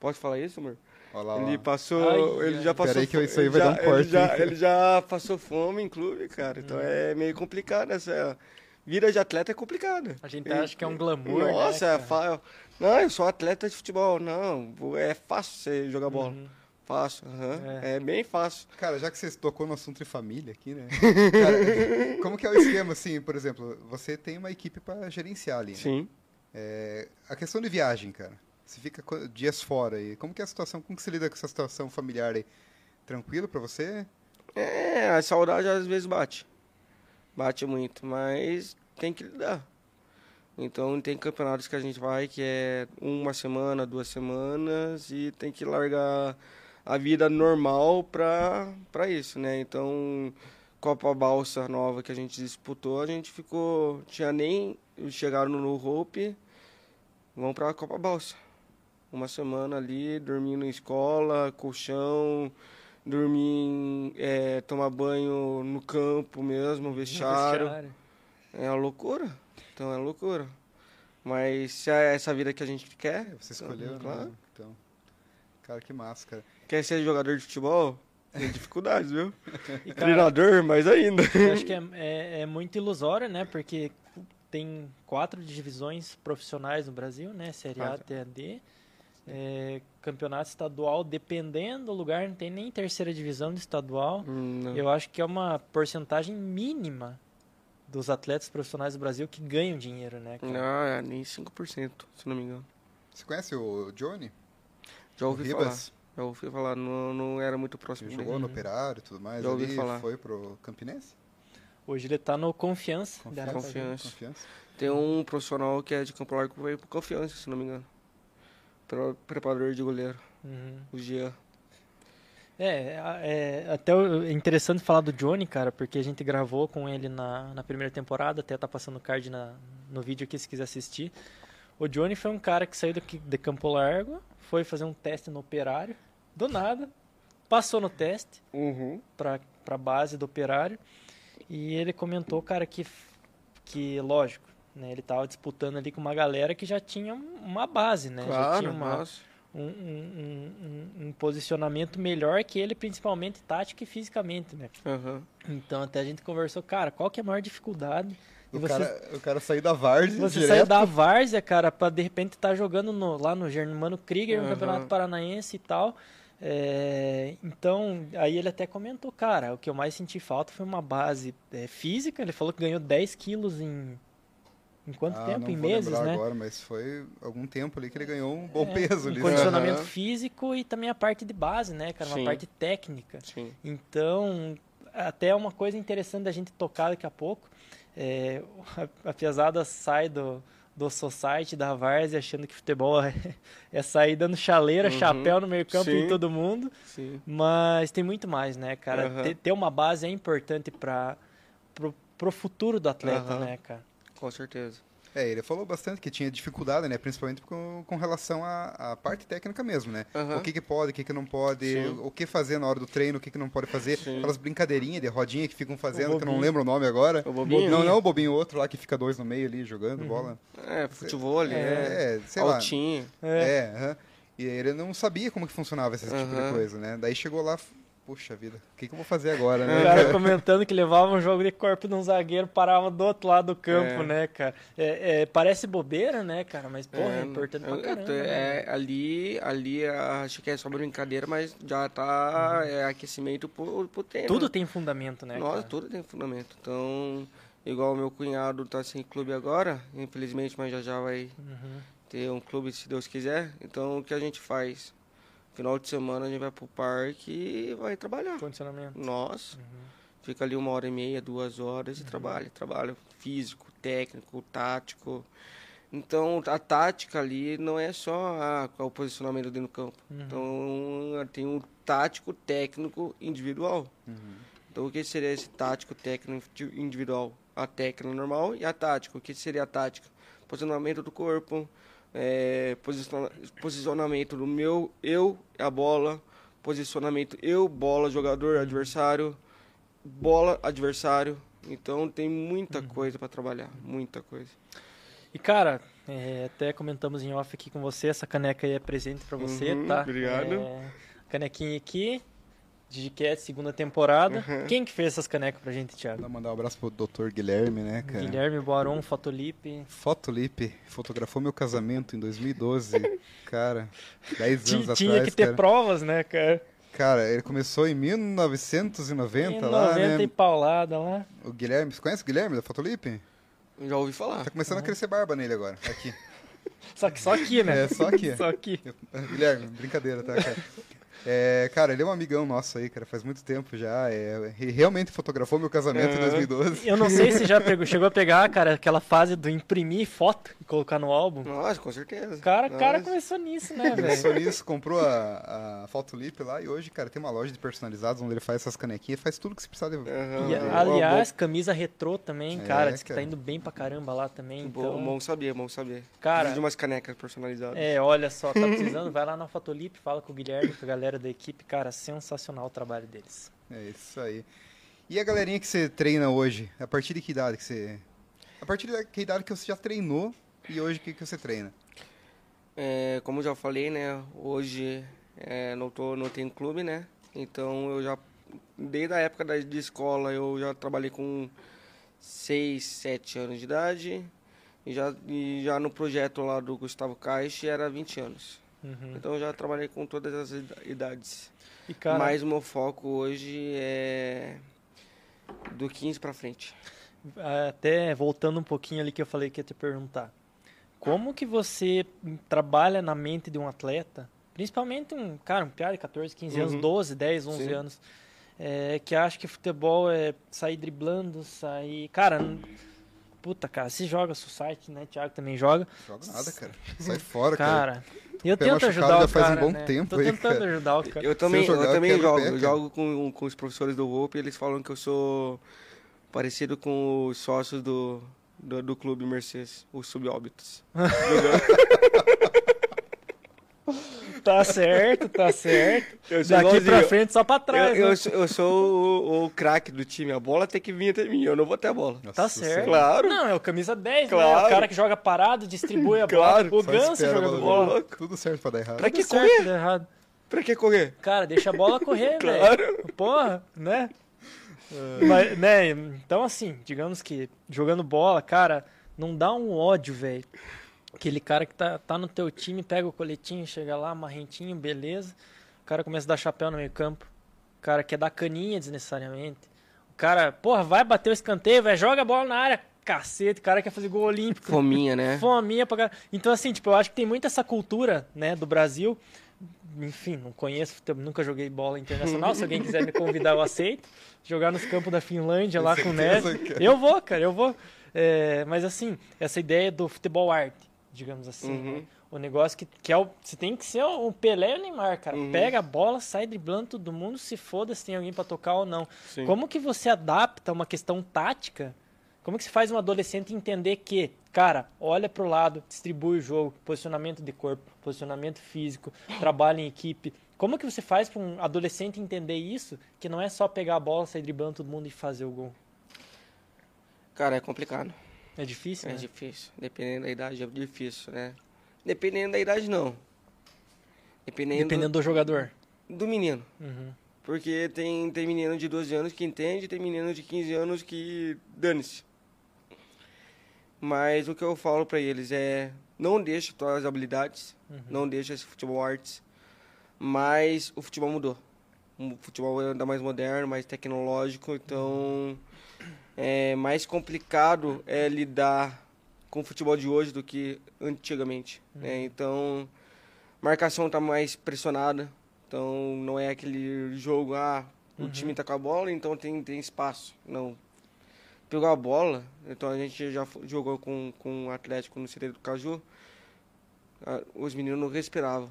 Pode falar isso, amor? Olha lá, Ele passou. Ai, ele já passou. Peraí que isso aí ele vai já- dar um corte, Ele já, ele já passou fome em clube, cara. Então é meio complicado essa. Vida de atleta é complicada. A gente acha que é um glamour. Nossa, né, é fa... Não, eu sou atleta de futebol. Não, é fácil você jogar bola. Uhum. Fácil, aham. É. é. bem fácil. Cara, já que você tocou no assunto de família aqui, né? (laughs) Cara, como que é o esquema, assim, por exemplo, você tem uma equipe pra gerenciar ali, né? Sim. É, a questão de viagem, cara. Você fica dias fora aí. Como que é a situação? Como que você lida com essa situação familiar aí? Tranquilo pra você? É, a saudade às vezes bate. Bate muito, mas tem que lidar. Então tem campeonatos que a gente vai que é uma semana, duas semanas e tem que largar a vida normal pra, pra isso, né? Então, Copa Balsa nova que a gente disputou, a gente ficou. Tinha nem. Chegaram no Hope, vamos pra Copa Balsa. Uma semana ali, dormindo em escola, colchão, dormir, é, tomar banho no campo mesmo, vestiário. Vestiário. É uma loucura. Então é loucura. Mas se é essa vida que a gente quer, É, você escolheu, claro. né? Então, cara, que massa, cara. quer ser jogador de futebol, tem dificuldades, viu? (laughs) E, cara, Treinador, mais ainda. eu acho que é, é, é muito ilusório, né? Porque tem quatro divisões profissionais no Brasil, né? Série A Ah, até a D. É, campeonato estadual, dependendo do lugar, não tem nem terceira divisão de estadual. Hum, não. Eu acho que é uma porcentagem mínima dos atletas profissionais do Brasil que ganham dinheiro, né? cara? Não, é nem 5%, se não me engano. Você conhece o Johnny? Já ouvi Ribas? falar. Já ouvi falar, não, não era muito próximo Ele jogou no Operário e tudo mais. Já ouvi ali, falar. foi pro Campinense? Hoje ele tá no Confiança. Confiança. Confiança. Tem um profissional que é de Campo Largo que veio pro Confiança, se não me engano. Pre- Preparador de goleiro, Uhum. o Jean. É, a- é até é interessante falar do Johnny, cara, porque a gente gravou com ele na, na primeira temporada, até tá passando o card na, no vídeo aqui se quiser assistir. O Johnny foi um cara que saiu daqui de Campo Largo, foi fazer um teste no operário, do nada, passou no teste Uhum. pra, pra base do operário, e ele comentou, cara, que, que lógico, né, ele tava disputando ali com uma galera que já tinha um- uma base, né? já Claro, tinha uma, um, um- um- um- posicionamento melhor que ele, principalmente tático e fisicamente, né? Aham. Então até a gente conversou, cara, qual que é a maior dificuldade de O, você, cara, o cara sair da Várzea você direto. sair da várzea, cara, pra de repente estar jogando no- lá no Germano Krieger, no Aham. Campeonato Paranaense e tal. É, então, aí ele até comentou, cara, o que eu mais senti falta foi uma base é, física. Ele falou que ganhou 10 quilos em. Em quanto Ah, tempo? não Em vou meses, né? agora, mas foi algum tempo ali que ele ganhou um bom É, peso ali. né? condicionamento Aham. físico e também a parte de base, né, cara? Uma Sim. parte técnica. Sim. Então, até uma coisa interessante da gente tocar daqui a pouco. É, a, a pesada sai do, do society, da Várzea, achando que futebol é, é sair dando chaleira, Uhum. chapéu no meio campo em Sim. todo mundo. Sim. Mas tem muito mais, né, cara? Aham. Ter, ter uma base é importante para pro, pro futuro do atleta, né, cara? Com certeza. É, ele falou bastante que tinha dificuldade, né? Principalmente com, com relação à, à parte técnica mesmo, né? Aham. O que, que pode, o que, que não pode, Sim. o que fazer na hora do treino, o que, que não pode fazer. Sim. Aquelas brincadeirinhas de rodinha que ficam fazendo, que eu não lembro o nome agora. O bobinho? Não, não o bobinho, outro lá que fica dois no meio ali jogando Uhum. bola. É, futebol, é. É, sei lá. Altinho. É, aham. E ele não sabia como que funcionava esse tipo de coisa, né? Daí chegou lá, puxa vida, o que, que eu vou fazer agora, O né? cara comentando que levava um jogo de corpo de um zagueiro, parava do outro lado do campo, É. né, cara? É, é, parece bobeira, né, cara? Mas, porra, é, É, importante pra é, caramba. né? é, ali, ali acho que é só brincadeira, mas já tá é, aquecimento pro, pro treino. Tudo né? tem fundamento, né, Nossa, cara? tudo tem fundamento. Então, igual meu cunhado tá sem clube agora, infelizmente, mas já já vai Uhum. ter um clube se Deus quiser. Então, o que a gente faz? Final de semana a gente vai pro parque e vai trabalhar. Condicionamento. Nossa, Uhum. fica ali uma hora e meia, duas horas e trabalha. Trabalho físico, técnico, tático. Então, a tática ali não é só ah, qual é o posicionamento dentro do campo. Uhum. Então, tem um tático técnico individual. Então, o que seria esse tático técnico indi- individual? A técnica normal e a tática. O que seria a tática? Posicionamento do corpo, é, posiciona- posicionamento do meu eu, a bola, posicionamento eu, bola, jogador, adversário, bola, adversário. Então, tem muita coisa para trabalhar, muita coisa. E, cara, é, até comentamos em off aqui com você, essa caneca aí é presente pra você, Uhum, tá? obrigado. É, canequinha aqui, Digicat, segunda temporada. Uhum. Quem que fez essas canecas pra gente, Thiago? Vou mandar um abraço pro Dr. Guilherme, né, cara? Guilherme Boaron, Fotolipe. Fotolipe fotografou meu casamento em 2012. (laughs) cara, 10 anos Ti- atrás. Tinha que ter cara. provas, né, cara? Cara, ele começou em 1990 Em lá, 90 né? e paulada lá. O Guilherme, você conhece o Guilherme da Fotolipe? Já ouvi falar. Tá começando a crescer barba nele agora, aqui. (laughs) Só que só aqui, né? É, só aqui. (laughs) Só aqui. Guilherme, brincadeira, tá, cara? É, cara, ele é um amigão nosso aí, cara, faz muito tempo já. É, ele realmente fotografou meu casamento em Aham. 2012. Eu não sei se já (laughs) pegou, chegou a pegar, cara, aquela fase do imprimir foto e colocar no álbum. Nossa, com certeza. O cara, o cara Nossa. começou nisso, né, Começou velho? nisso, comprou a, a Fotolip lá e hoje, cara, tem uma loja de personalizados onde ele faz essas canequinhas, faz tudo que você precisa de. Aham. E, aliás, camisa retrô também, É, cara, diz que tá cara. indo bem pra caramba lá também. Bom, Então, bom saber, bom saber. Cara- Preciso de umas canecas personalizadas. é, olha só, tá precisando, vai lá na Fotolip, fala com o Guilherme, com a galera da equipe, cara, sensacional o trabalho deles. É isso aí. E a galerinha que você treina hoje, a partir de que idade que você. A partir de que idade que você já treinou e hoje o que, que você treina? É, como eu já falei, né? Hoje é, não, tô, não tenho clube, né? Então eu já. Desde a época da, de escola eu já trabalhei com 6, 7 anos de idade. E já, e já no projeto lá do Gustavo Caixa era 20 anos. Uhum. Então eu já trabalhei com todas as ida- idades. E, cara, Mas o meu foco hoje é do 15 pra frente. até voltando um pouquinho ali que eu falei que ia te perguntar. Como que você trabalha na mente de um atleta, principalmente um cara, um piada de 14, 15 anos, Uhum. 12, 10, 11 Sim. anos, é, que acha que futebol é sair driblando, sair... Cara, puta, cara, se joga society, né? Thiago também joga. Joga nada, cara. Sai fora, cara. Cara, eu pé tento ajudar já o faz um cara, bom né? tempo Tô aí, tentando cara. ajudar o cara. Eu também, jogar, eu também jogo. pé, eu jogo com, com os professores do Volpe e eles falam que eu sou parecido com os sócios do, do, do clube Mercedes, os subóbitos. (laughs) (laughs) (laughs) Tá certo, tá certo. (laughs) Daqui pra frente, só pra trás, eu, né? eu sou, eu sou o, o craque do time. A bola tem que vir até mim. Eu não vou até a bola. Nossa Tá certo. Claro. Não, é o camisa 10, né? Claro. O cara que joga parado, distribui a (laughs) Claro. bola. O Ganso jogando bola bola. Tudo certo pra dar errado. Pra Tudo que correr? dá errado. Pra que correr? Cara, deixa a bola correr, (laughs) velho. Claro. Porra, né? Mas, né? Então, assim, digamos que jogando bola, cara, não dá um ódio, velho. Aquele cara que tá, tá no teu time, pega o coletinho, chega lá, marrentinho, beleza. O cara começa a dar chapéu no meio campo. O cara quer dar caninha desnecessariamente. O cara, porra, vai bater o escanteio, velho, joga a bola na área. Cacete, o cara quer fazer gol olímpico. Fominha, né? (laughs) Fominha pra caralho. Então, assim, tipo, eu acho que tem muito essa cultura, né, do Brasil. Enfim, não conheço, futebol, nunca joguei bola internacional. Se alguém quiser me convidar, eu aceito. Jogar nos campos da Finlândia, lá com certeza, neve. cara. Eu vou, cara, eu vou. É, mas, assim, essa ideia do futebol arte, digamos assim. Uhum. né? O negócio que, que é o. Você tem que ser o Pelé e o Neymar, cara. Uhum. Pega a bola, sai driblando todo mundo, se foda se tem alguém pra tocar ou não. Sim. Como que você adapta uma questão tática? Como que você faz um adolescente entender que, cara, olha pro lado, distribui o jogo, posicionamento de corpo, posicionamento físico, trabalho em equipe. Como que você faz para um adolescente entender isso, que não é só pegar a bola, sair driblando todo mundo e fazer o gol? Cara, é complicado. É difícil, É né? difícil. Dependendo da idade é difícil, né? Dependendo da idade, não. Dependendo, Dependendo do jogador. do menino. Uhum. Porque tem, tem menino de 12 anos que entende, tem menino de 15 anos que dane-se. Mas o que eu falo pra eles é não deixe suas habilidades, não deixe esse futebol artes, mas o futebol mudou. O futebol é ainda mais moderno, mais tecnológico, então é mais complicado é lidar com o futebol de hoje do que antigamente. né? Então, marcação tá mais pressionada, então não é aquele jogo, ah, o time tá com a bola, então tem, tem espaço. Não. Pegou a bola, então a gente já jogou com, com o Atlético no CT do Caju, os meninos não respiravam.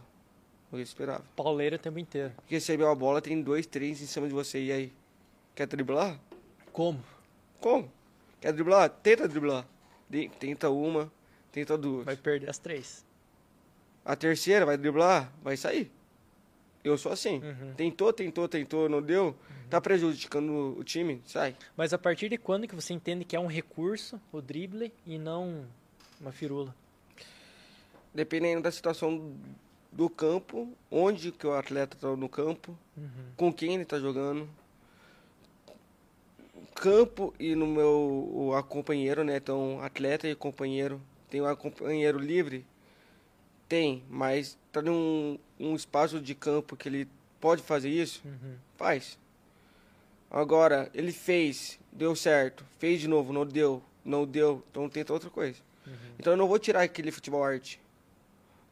Não respiravam. Pauleira o tempo inteiro. Recebeu a bola, tem dois, três em cima de você, e aí? Quer driblar? Como? Como? Quer driblar? Tenta driblar. De- Tenta uma, tenta duas. Vai perder as três. A terceira vai driblar, vai sair. Eu sou assim. Uhum. Tentou, tentou, tentou, não deu. Tá prejudicando o time, sai. Mas a partir de quando que você entende que é um recurso, o drible, e não uma firula? Dependendo da situação do campo, onde que o atleta tá no campo, Uhum. com quem ele tá jogando. Campo e no meu o, companheiro, né? Então, atleta e companheiro. Tem um companheiro livre? Tem, mas tá num um espaço de campo que ele pode fazer isso? Uhum. Faz. Agora, ele fez, deu certo, fez de novo, não deu, não deu, então tenta outra coisa. Então eu não vou tirar aquele futebol arte.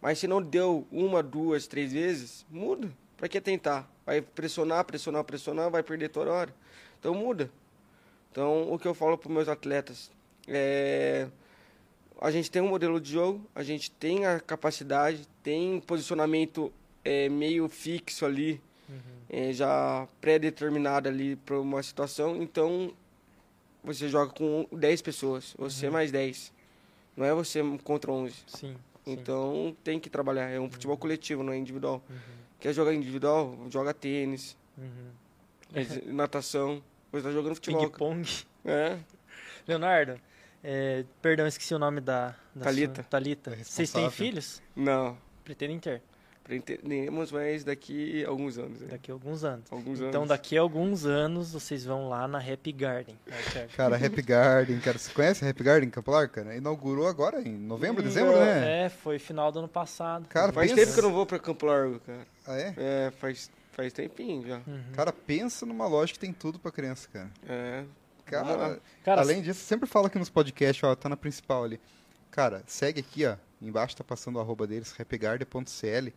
Mas se não deu uma, duas, três vezes, muda. Pra que tentar? Vai pressionar, pressionar, pressionar, vai perder toda hora. Então muda. Então o que eu falo para meus atletas é a gente tem um modelo de jogo, a gente tem a capacidade, tem posicionamento é, meio fixo ali, é, já pré-determinado ali para uma situação. Então você joga com 10 pessoas, você mais 10. Não é você contra 11. Sim. sim. Então tem que trabalhar. É um futebol coletivo, não é individual. Uhum. Quer jogar individual? Joga tênis, Uhum. natação. Você tá jogando futebol. Ping-pong. É. (laughs) Leonardo, é, perdão, esqueci o nome da, da Thalita. sua- Thalita. É Vocês têm filhos? Não. Pretendem ter. Pretendemos, mas daqui a alguns anos. Né? Daqui a alguns anos. Alguns Então, anos. daqui a alguns anos, vocês vão lá na Happy Garden. né? (laughs) Cara, Happy Garden, cara. Você conhece a Happy Garden em Campo Largo, cara? Inaugurou agora em novembro, dezembro, né? É, foi final do ano passado. Cara, Faz tempo que eu não vou pra Campo Largo, cara. Ah, é? É, faz, faz tempinho já. Uhum. Cara, pensa numa loja que tem tudo pra criança, cara. É. Cara. Cara, além disso, eu sempre falo aqui nos podcasts, ó, tá na principal ali. Cara, segue aqui, ó. Embaixo tá passando o arroba deles, happygarden.cl.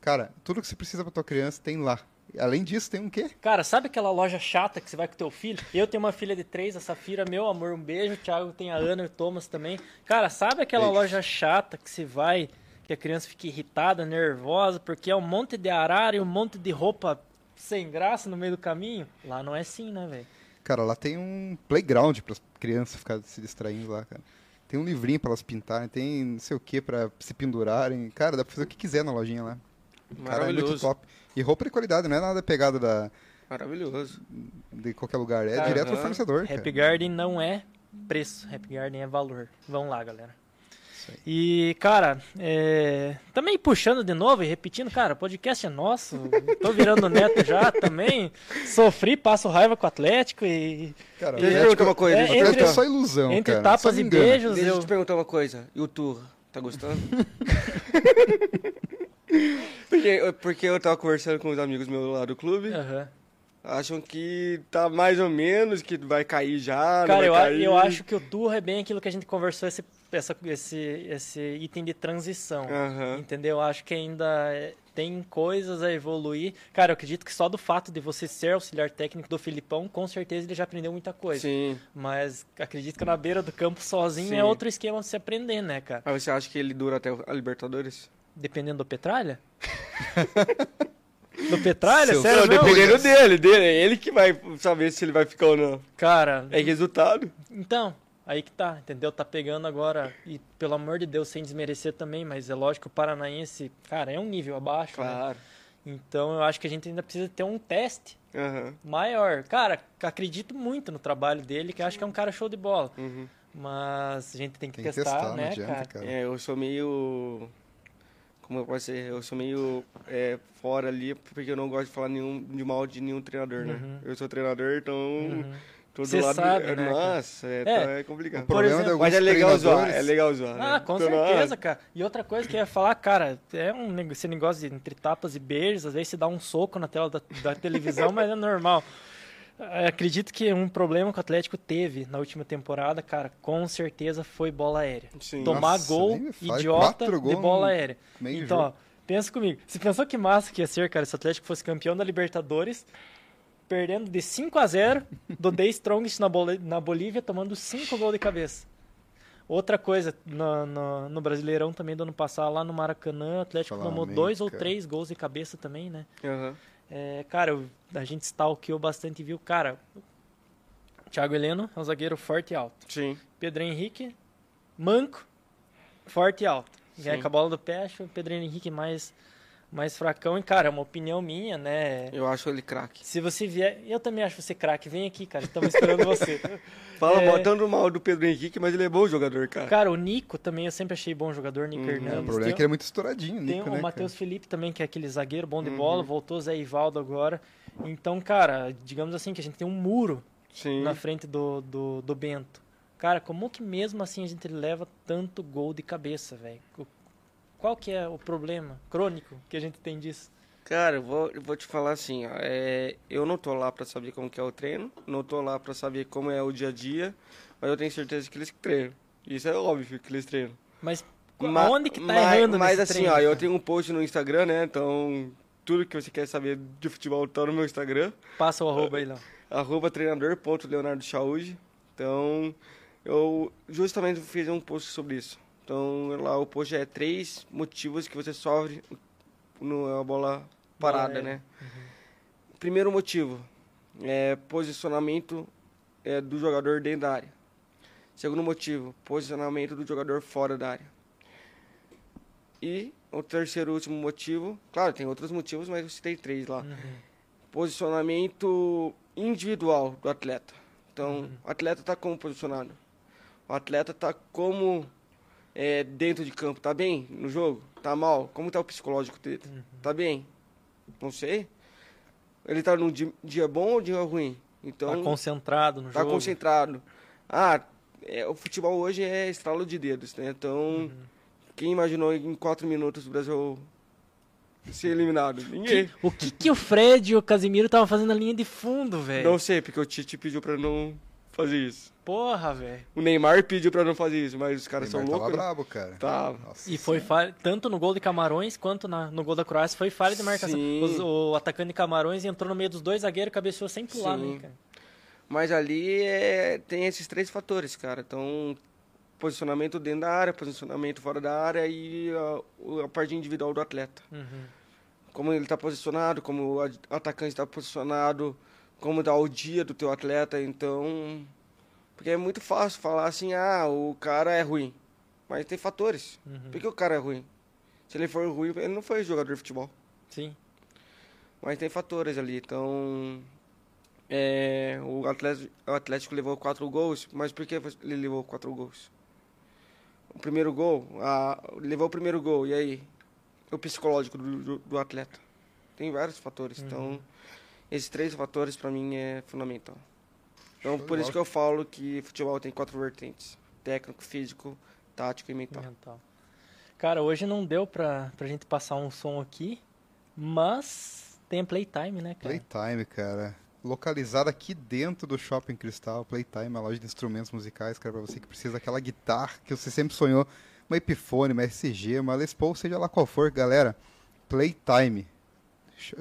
Cara, tudo que você precisa pra tua criança tem lá. Além disso, tem um quê? Cara, sabe aquela loja chata que você vai com teu filho? Eu tenho uma filha de três, a Safira, meu amor, um beijo. O Thiago tem a Ana e o Thomas também. Cara, sabe aquela Beijo. loja chata que você vai, que a criança fica irritada, nervosa, porque é um monte de arara e um monte de roupa sem graça no meio do caminho? Lá não é assim, né, velho? Cara, lá tem um playground para crianças ficarem se distraindo lá, cara. Tem um livrinho pra elas pintarem, tem não sei o que pra se pendurarem. Cara, dá pra fazer o que quiser na lojinha lá. Cara, é muito Maravilhoso. top. E roupa de qualidade, não é nada pegado da, Maravilhoso. de qualquer lugar. É Aham. direto do fornecedor. Happy cara. Garden não é preço, Happy Garden é valor. Vão lá, galera. E, cara, é, também puxando de novo e repetindo, cara, o podcast é nosso. Tô virando neto já também. Sofri, passo raiva com o Atlético e Cara, Deixa eu perguntar uma coisa. É, eu Atlético é só ilusão, entre cara. Tapas e beijos, Deixa eu eu. te perguntar uma coisa. E o tour? Tá gostando? (laughs) porque, porque eu tava conversando com os amigos meus lá do clube. Aham. Acham que tá mais ou menos, que vai cair já. não Cara, vai eu, cair. eu acho que o tour é bem aquilo que a gente conversou, esse, essa, esse, esse item de transição. Aham. Entendeu? Eu acho que ainda é, tem coisas a evoluir. Cara, eu acredito que só do fato de você ser auxiliar técnico do Filipão, com certeza ele já aprendeu muita coisa. Sim. Mas acredito que na beira do campo sozinho Sim. é outro esquema de se aprender, né, cara? Mas você acha que ele dura até a Libertadores? Dependendo do Petralha? (laughs) do Petralha? Seu- Sério Não, dependendo dele, dele. É ele que vai saber se ele vai ficar ou não. Cara, É resultado. então, aí que tá, entendeu? Tá pegando agora, e pelo amor de Deus, sem desmerecer também, mas é lógico que o Paranaense, cara, é um nível abaixo, né? Claro. Então eu acho que a gente ainda precisa ter um teste Aham. maior. Cara, acredito muito no trabalho dele, que acho que é um cara show de bola. Uhum. Mas a gente tem que Tem que testar, testar, não né, adianta, cara? cara. É, eu sou meio. Como eu posso ser? Eu sou meio é, fora ali, porque eu não gosto de falar nenhum, de mal de nenhum treinador, né? Uhum. Eu sou treinador, então. Tô do Cê lado. sabe, é, né, Nossa, é, É. tá- é complicado. O problema exemplo, de alguns Mas é legal zoar, é legal zoar. Ah, né? com Então, certeza, cara. E outra coisa que eu ia falar, cara, é um esse negócio de entre tapas e beijos, às vezes se dá um soco na tela da, da televisão, (laughs) mas é normal. Acredito que um problema que o Atlético teve na última temporada, cara, com certeza foi bola aérea. Sim. Tomar Nossa, gol idiota de bola aérea. Então, jogo. ó, pensa comigo. Você pensou que massa que ia ser, cara, se o Atlético fosse campeão da Libertadores, perdendo de 5 a 0 do The Strongest na, Bol na Bolívia, tomando 5 gols de cabeça. Outra coisa, no, no, no Brasileirão também do ano passado, lá no Maracanã, o Atlético Flamengo, tomou dois ou três gols de cabeça também, né? Aham. É, cara, eu- a gente stalkeou bastante e viu, cara, Thiago Heleno é um zagueiro forte e alto. Sim. Pedro Henrique, manco, forte e alto. Ganha com a bola do pé, acho o Pedro Henrique mais, mais fracão. E, cara, é uma opinião minha, né? Eu acho ele craque. Se você vier... Eu também acho você craque. Vem aqui, cara. Estamos esperando você. (laughs) Fala É. mal, tanto mal do Pedro Henrique, mas ele é bom jogador, cara. Cara, o Nico também eu sempre achei bom jogador, Nico Uhum. Hernandes. O problema Tem- é que ele é muito estouradinho, Tem Nico, o né, Matheus Felipe também, que é aquele zagueiro bom de Uhum. bola. Voltou o Zé Ivaldo agora. Então, cara, digamos assim, que a gente tem um muro Sim. na frente do, do, do Bento. Cara, como que mesmo assim a gente leva tanto gol de cabeça, velho? Qual que é o problema crônico que a gente tem disso? Cara, eu vou, eu vou te falar assim, ó, é, eu não tô lá pra saber como que é o treino, não tô lá pra saber como é o dia a dia, mas eu tenho certeza que eles treinam. Isso é óbvio que eles treinam. Mas Ma- onde que tá mas, errando Mas assim, treino, ó, eu tenho um post no Instagram, né? Então, tudo que você quer saber de futebol tá no meu Instagram. Passa o arroba aí, Léo. arroba treinador.leonardo. Então, eu justamente fiz um post sobre isso. Então, lá o post é três motivos que você sofre na bola parada, aérea. né? Primeiro motivo é posicionamento é, do jogador dentro da área. Segundo motivo, posicionamento do jogador fora da área. E o terceiro último motivo, claro, tem outros motivos, mas eu citei três lá Uhum. posicionamento individual do atleta. Então, Uhum. o atleta está como posicionado? O atleta está como é, dentro de campo, tá bem no jogo? Tá mal? Como tá o psicológico dele? Tá bem? Não sei. Ele tá num di- dia bom ou dia ruim? Então, Tá concentrado no tá jogo. concentrado. Ah, é, o futebol hoje é estralo de dedos, né? Então, Uhum. quem imaginou em quatro minutos o Brasil ser eliminado? Ninguém. O que, que o Fred e o Casimiro estavam fazendo na linha de fundo, velho? Não sei, porque o Tite pediu pra não fazer isso. Porra, velho. O Neymar pediu pra não fazer isso, mas os caras são Neymar tava loucos. né? brabo, cara. Tá. Nossa E foi falha, tanto no gol de Camarões quanto na- no gol da Croácia, foi falha de marcação. Os- o atacante de Camarões entrou no meio dos dois zagueiros e cabeceou sem pular, Sim. né, cara? Mas ali é, tem esses três fatores, cara. Então, posicionamento dentro da área, posicionamento fora da área e a, a parte individual do atleta. Uhum. Como ele está posicionado, como o atacante está posicionado, como está o dia do teu atleta. Então, porque é muito fácil falar assim, ah, o cara é ruim. Mas tem fatores. Uhum. Por que o cara é ruim? Se ele for ruim, ele não foi jogador de futebol. Sim. Mas tem fatores ali, então. é, o, Atlético, o Atlético levou quatro gols, mas por que ele levou quatro gols? O primeiro gol, a, levou o primeiro gol, e aí? O psicológico do, do, do atleta. Tem vários fatores, então. Esses três fatores pra mim é fundamental. Então, Show por isso que eu falo que futebol tem quatro vertentes: técnico, físico, tático e mental. Mental. Cara, hoje não deu pra, pra gente passar um som aqui, mas tem a playtime, né, cara? Playtime, cara. Localizado aqui dentro do Shopping Cristal, Playtime, a loja de instrumentos musicais, cara, pra você que precisa daquela guitarra que você sempre sonhou, uma Epiphone, uma SG, uma Les Paul, seja lá qual for, galera. Playtime.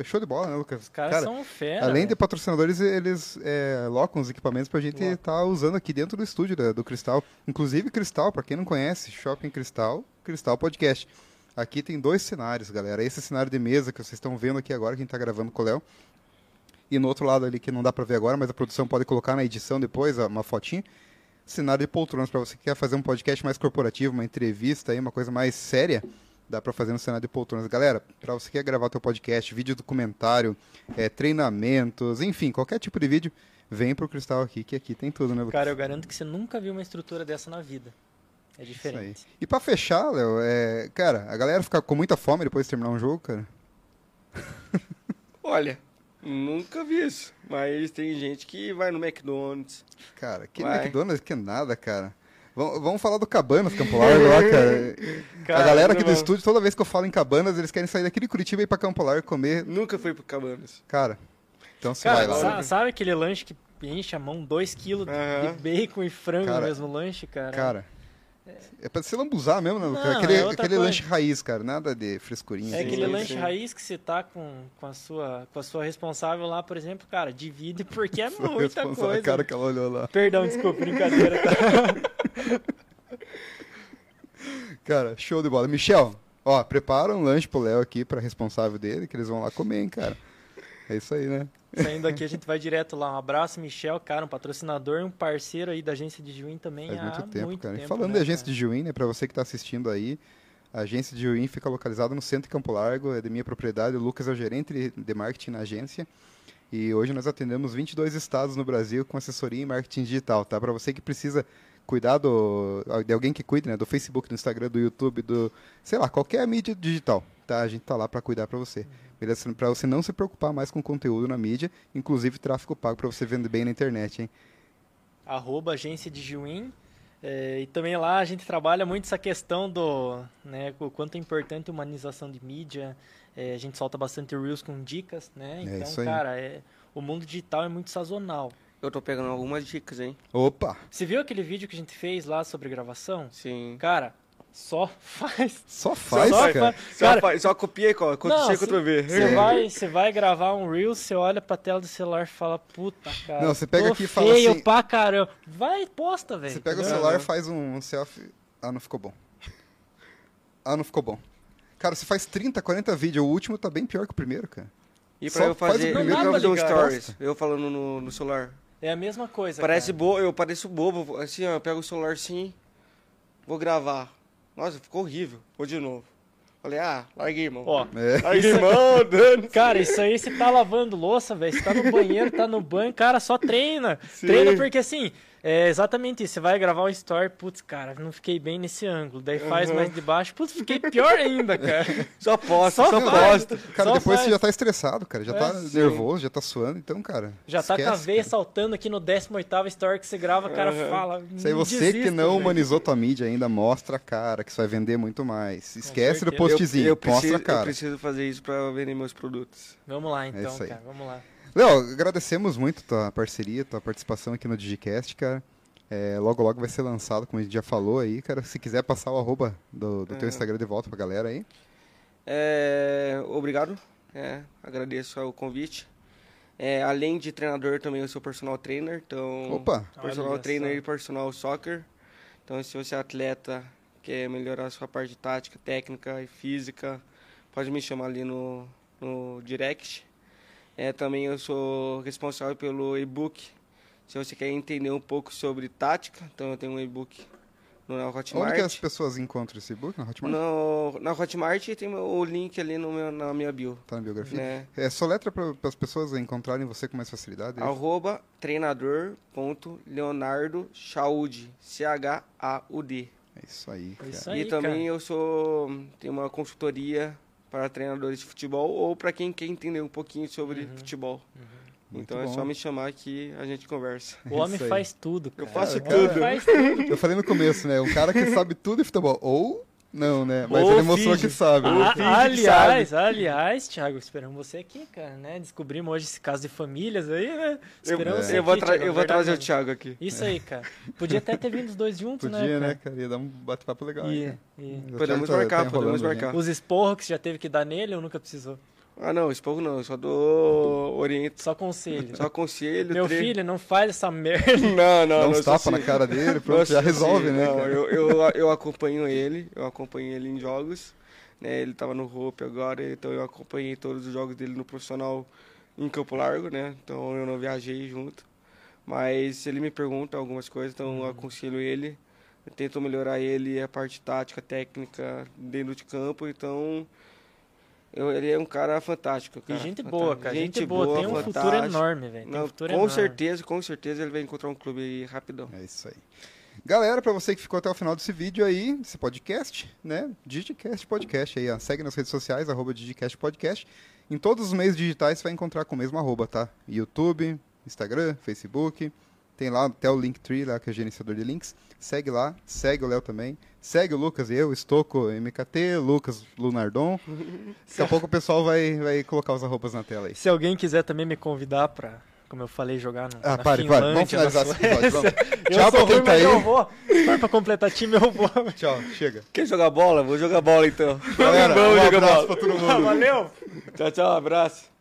Show de bola, né, Lucas? Os caras são fera. Além de patrocinadores, eles é, locam os equipamentos pra gente estar usando aqui dentro do estúdio da- do Cristal. Inclusive, Cristal, pra quem não conhece, Shopping Cristal, Cristal Podcast. Aqui tem dois cenários, galera. Esse cenário de mesa que vocês estão vendo aqui agora, quem tá gravando com o Léo. E no outro lado ali, que não dá pra ver agora, mas a produção pode colocar na edição depois, ó, uma fotinha. Cenário de poltronas, pra você que quer fazer um podcast mais corporativo, uma entrevista aí, uma coisa mais séria. Dá pra fazer no cenário de poltronas. Galera, pra você que quer gravar teu podcast, vídeo documentário, é, treinamentos, enfim, qualquer tipo de vídeo, vem pro Cristal aqui, que aqui tem tudo, né, Lucas? Cara, eu garanto que você nunca viu uma estrutura dessa na vida. É Isso aí. diferente. E pra fechar, Léo, é, cara, a galera fica com muita fome depois de terminar um jogo, cara. (laughs) Olha, nunca vi isso. Mas tem gente que vai no McDonald's. Cara, que Vai. McDonald's, que nada, cara. Vamos, falar do Cabanas, Campo Largo lá, cara. (laughs) a Cara, galera aqui do estúdio, toda vez que eu falo em Cabanas, eles querem sair daqui de Curitiba e ir pra Campo Largo comer. Nunca fui pro Cabanas. Cara, então você Cara, vai lá. sa- sabe aquele lanche que enche a mão 2kg Aham. de bacon e frango Cara, no mesmo lanche, cara? Cara, é pra se lambuzar mesmo, né? Não, aquele é aquele lanche raiz, cara, nada de frescurinha. É assim, aquele sim, lanche sim. raiz que você tá com, com, a sua, com a sua responsável lá, por exemplo, cara, divide porque é (laughs) muita coisa. A cara que ela olhou lá. Perdão, desculpa, brincadeira, tá? (laughs) Cara, show de bola. Michel, ó, prepara um lanche pro Léo aqui, pra responsável dele, que eles vão lá comer, hein, cara. É isso aí, né? Saindo daqui, a gente vai direto lá. Um abraço, Michel, cara, um patrocinador e um parceiro aí da agência de Juim também Faz há muito tempo, muito cara. tempo, e falando né, de agência cara? de Juim, né, pra você que tá assistindo aí, a agência de Juim fica localizada no centro de Campo Largo, é de minha propriedade, o Lucas é o gerente de marketing na agência. E hoje nós atendemos 22 estados no Brasil com assessoria em marketing digital, tá? Para você que precisa cuidar do, de alguém que cuide, né, do Facebook, do Instagram, do YouTube, do, sei lá, qualquer mídia digital, tá? A gente tá lá para cuidar para você. Beleza? Para você não se preocupar mais com conteúdo na mídia, inclusive tráfego pago para você vender bem na internet, hein? arroba agência de Juim. É, e também lá a gente trabalha muito essa questão do, né, o quanto é importante a humanização de mídia. É, a gente solta bastante reels com dicas, né? É Então, aí. cara, é, o mundo digital é muito sazonal. Eu tô pegando algumas dicas, hein? Opa! Você viu aquele vídeo que a gente fez lá sobre gravação? Sim. Cara, só faz. Só faz, só cara. faz. Só, Cara, fa- só copia e cola. Quando Não, C, Ctrl V. Você vai, você vai gravar um Reels, você olha pra tela do celular e fala, puta, cara. Não, você pega aqui e fala feio assim- pra caramba. Vai e posta, velho. Você pega o celular, faz um selfie. Ah, não ficou bom. Ah, não ficou bom. Cara, você faz 30, 40 vídeos. O último tá bem pior que o primeiro, cara. E Só pra eu faz o fazer, primeiro pra eu fazer um stories, eu falando no, no celular. É a mesma coisa. Parece cara. bobo, eu pareço bobo, assim, ó, eu pego o celular assim, vou gravar. Nossa, ficou horrível. Vou de novo. Falei, ah, larguei, irmão. Ó, É. larguei, irmão, (laughs) dando. cara, isso aí você tá lavando louça, velho. Você tá no banheiro, tá no banho, cara, só treina. Sim. Treina porque assim, É exatamente isso. Você vai gravar o story, putz, cara, não fiquei bem nesse ângulo. Daí faz Uhum. mais de baixo, putz, fiquei pior ainda, cara. (laughs) Só posta, Só só, posta. Cara, Só depois faz. você já tá estressado, cara. Já É, tá sim. nervoso, já tá suando. Então, cara. Já tá com a esquece, veia cara. saltando aqui no 18º story que você grava, o cara Uhum. fala. Isso aí você "Desista, que não velho." humanizou tua mídia ainda, mostra a cara, que isso vai vender muito mais. Esquece do postzinho, eu, eu, mostra preciso, a eu cara. preciso fazer isso pra vender meus produtos. Vamos lá então, isso aí. cara, vamos lá. Léo, agradecemos muito tua parceria, tua participação aqui no Digicast, cara. É, logo, logo vai ser lançado, como a gente já falou aí, cara. Se quiser passar o arroba do, do teu Uhum. Instagram de volta pra galera aí. É, obrigado, é, agradeço o convite. É, além de treinador, também eu sou personal trainer, então Opa! personal Olha trainer e personal soccer. Então, se você é atleta, quer melhorar a sua parte tática, técnica e física, pode me chamar ali no, no direct. É, também eu sou responsável pelo e-book. Se você quer entender um pouco sobre tática, então eu tenho um e-book no na Hotmart. Onde que as pessoas encontram esse book? Na Hotmart? No, na Hotmart tem o link ali no meu, na minha bio. Tá na biografia? Né? É só letra para as pessoas encontrarem você com mais facilidade? é? Arroba treinador.leonardo Chaude. C-H-A-U-D. É isso aí, cara. Isso aí, E também cara. eu sou. tenho uma consultoria para treinadores de futebol ou para quem quer entender um pouquinho sobre Uhum. futebol. Muito então é bom. só me chamar que a gente conversa. O homem (laughs) faz tudo, Eu cara. faço O homem tudo. faz tudo. Eu falei no começo, né? Um cara que sabe tudo de futebol. Ou não, né? Mas Ou ele mostrou que sabe. Ou Ah, finge que aliás, aliás, Thiago, esperamos você aqui, cara, né? Descobrimos hoje esse caso de famílias aí, né? Eu, Esperamos você eu vou, aqui, tra- Thiago, eu vou trazer o. Thiago aqui. Isso aí, cara. Podia até ter vindo os dois juntos, Podia, né? né, cara? Ia dar um bate-papo legal. E, hein, e cara? Podemos marcar, podemos gente. marcar. os esporros que você já teve que dar nele ou nunca precisou? Ah, não, esporro não, eu só dou oriento, Só conselho. só aconselho. Meu tre- filho, não faz essa merda. (laughs) Não, não, Dá não. uns tapas na assim. cara dele, pronto, Nossa, já resolve, assim, né, não? Eu, eu, eu acompanho ele, eu acompanho ele em jogos. Né, ele tava no Hope agora, então eu acompanhei todos os jogos dele no profissional em Campo Largo, né? Então eu não viajei junto. Mas se ele me pergunta algumas coisas, então Uhum. eu aconselho ele. Eu tento melhorar ele a parte tática, técnica dentro de campo, então eu- ele é um cara fantástico. E Cara, gente fantástico. boa, cara. Gente, boa. Tem um futuro fantástico. enorme, velho. Um futuro com enorme. certeza, com certeza ele vai encontrar um clube aí rapidão. É isso aí. Galera, pra você que ficou até o final desse vídeo aí, desse podcast, né? Digicast Podcast aí, ó. Segue nas redes sociais, arroba Digicast Podcast. Em todos os meios digitais você vai encontrar com o mesmo arroba, tá? YouTube, Instagram, Facebook. Tem lá até o Linktree, lá, que é gerenciador de links. Segue lá, segue o Léo também. Segue o Lucas e eu, Estoco MKT, Lucas Lunardon. (laughs) Daqui a pouco o pessoal vai, vai colocar os arrobas na tela aí. Se alguém quiser também me convidar pra, como eu falei, jogar no, Ah, na pare, pare. Vamos finalizar esse episódio. Vamos. (laughs) Tchau pra quem ruim, tá aí. eu vou. Mas pra completar time eu vou. (laughs) Tchau, chega. Quer jogar bola? Vou jogar bola então. Galera, Vamos um abraço bola. pra todo mundo. Valeu! Tchau, tchau, abraço.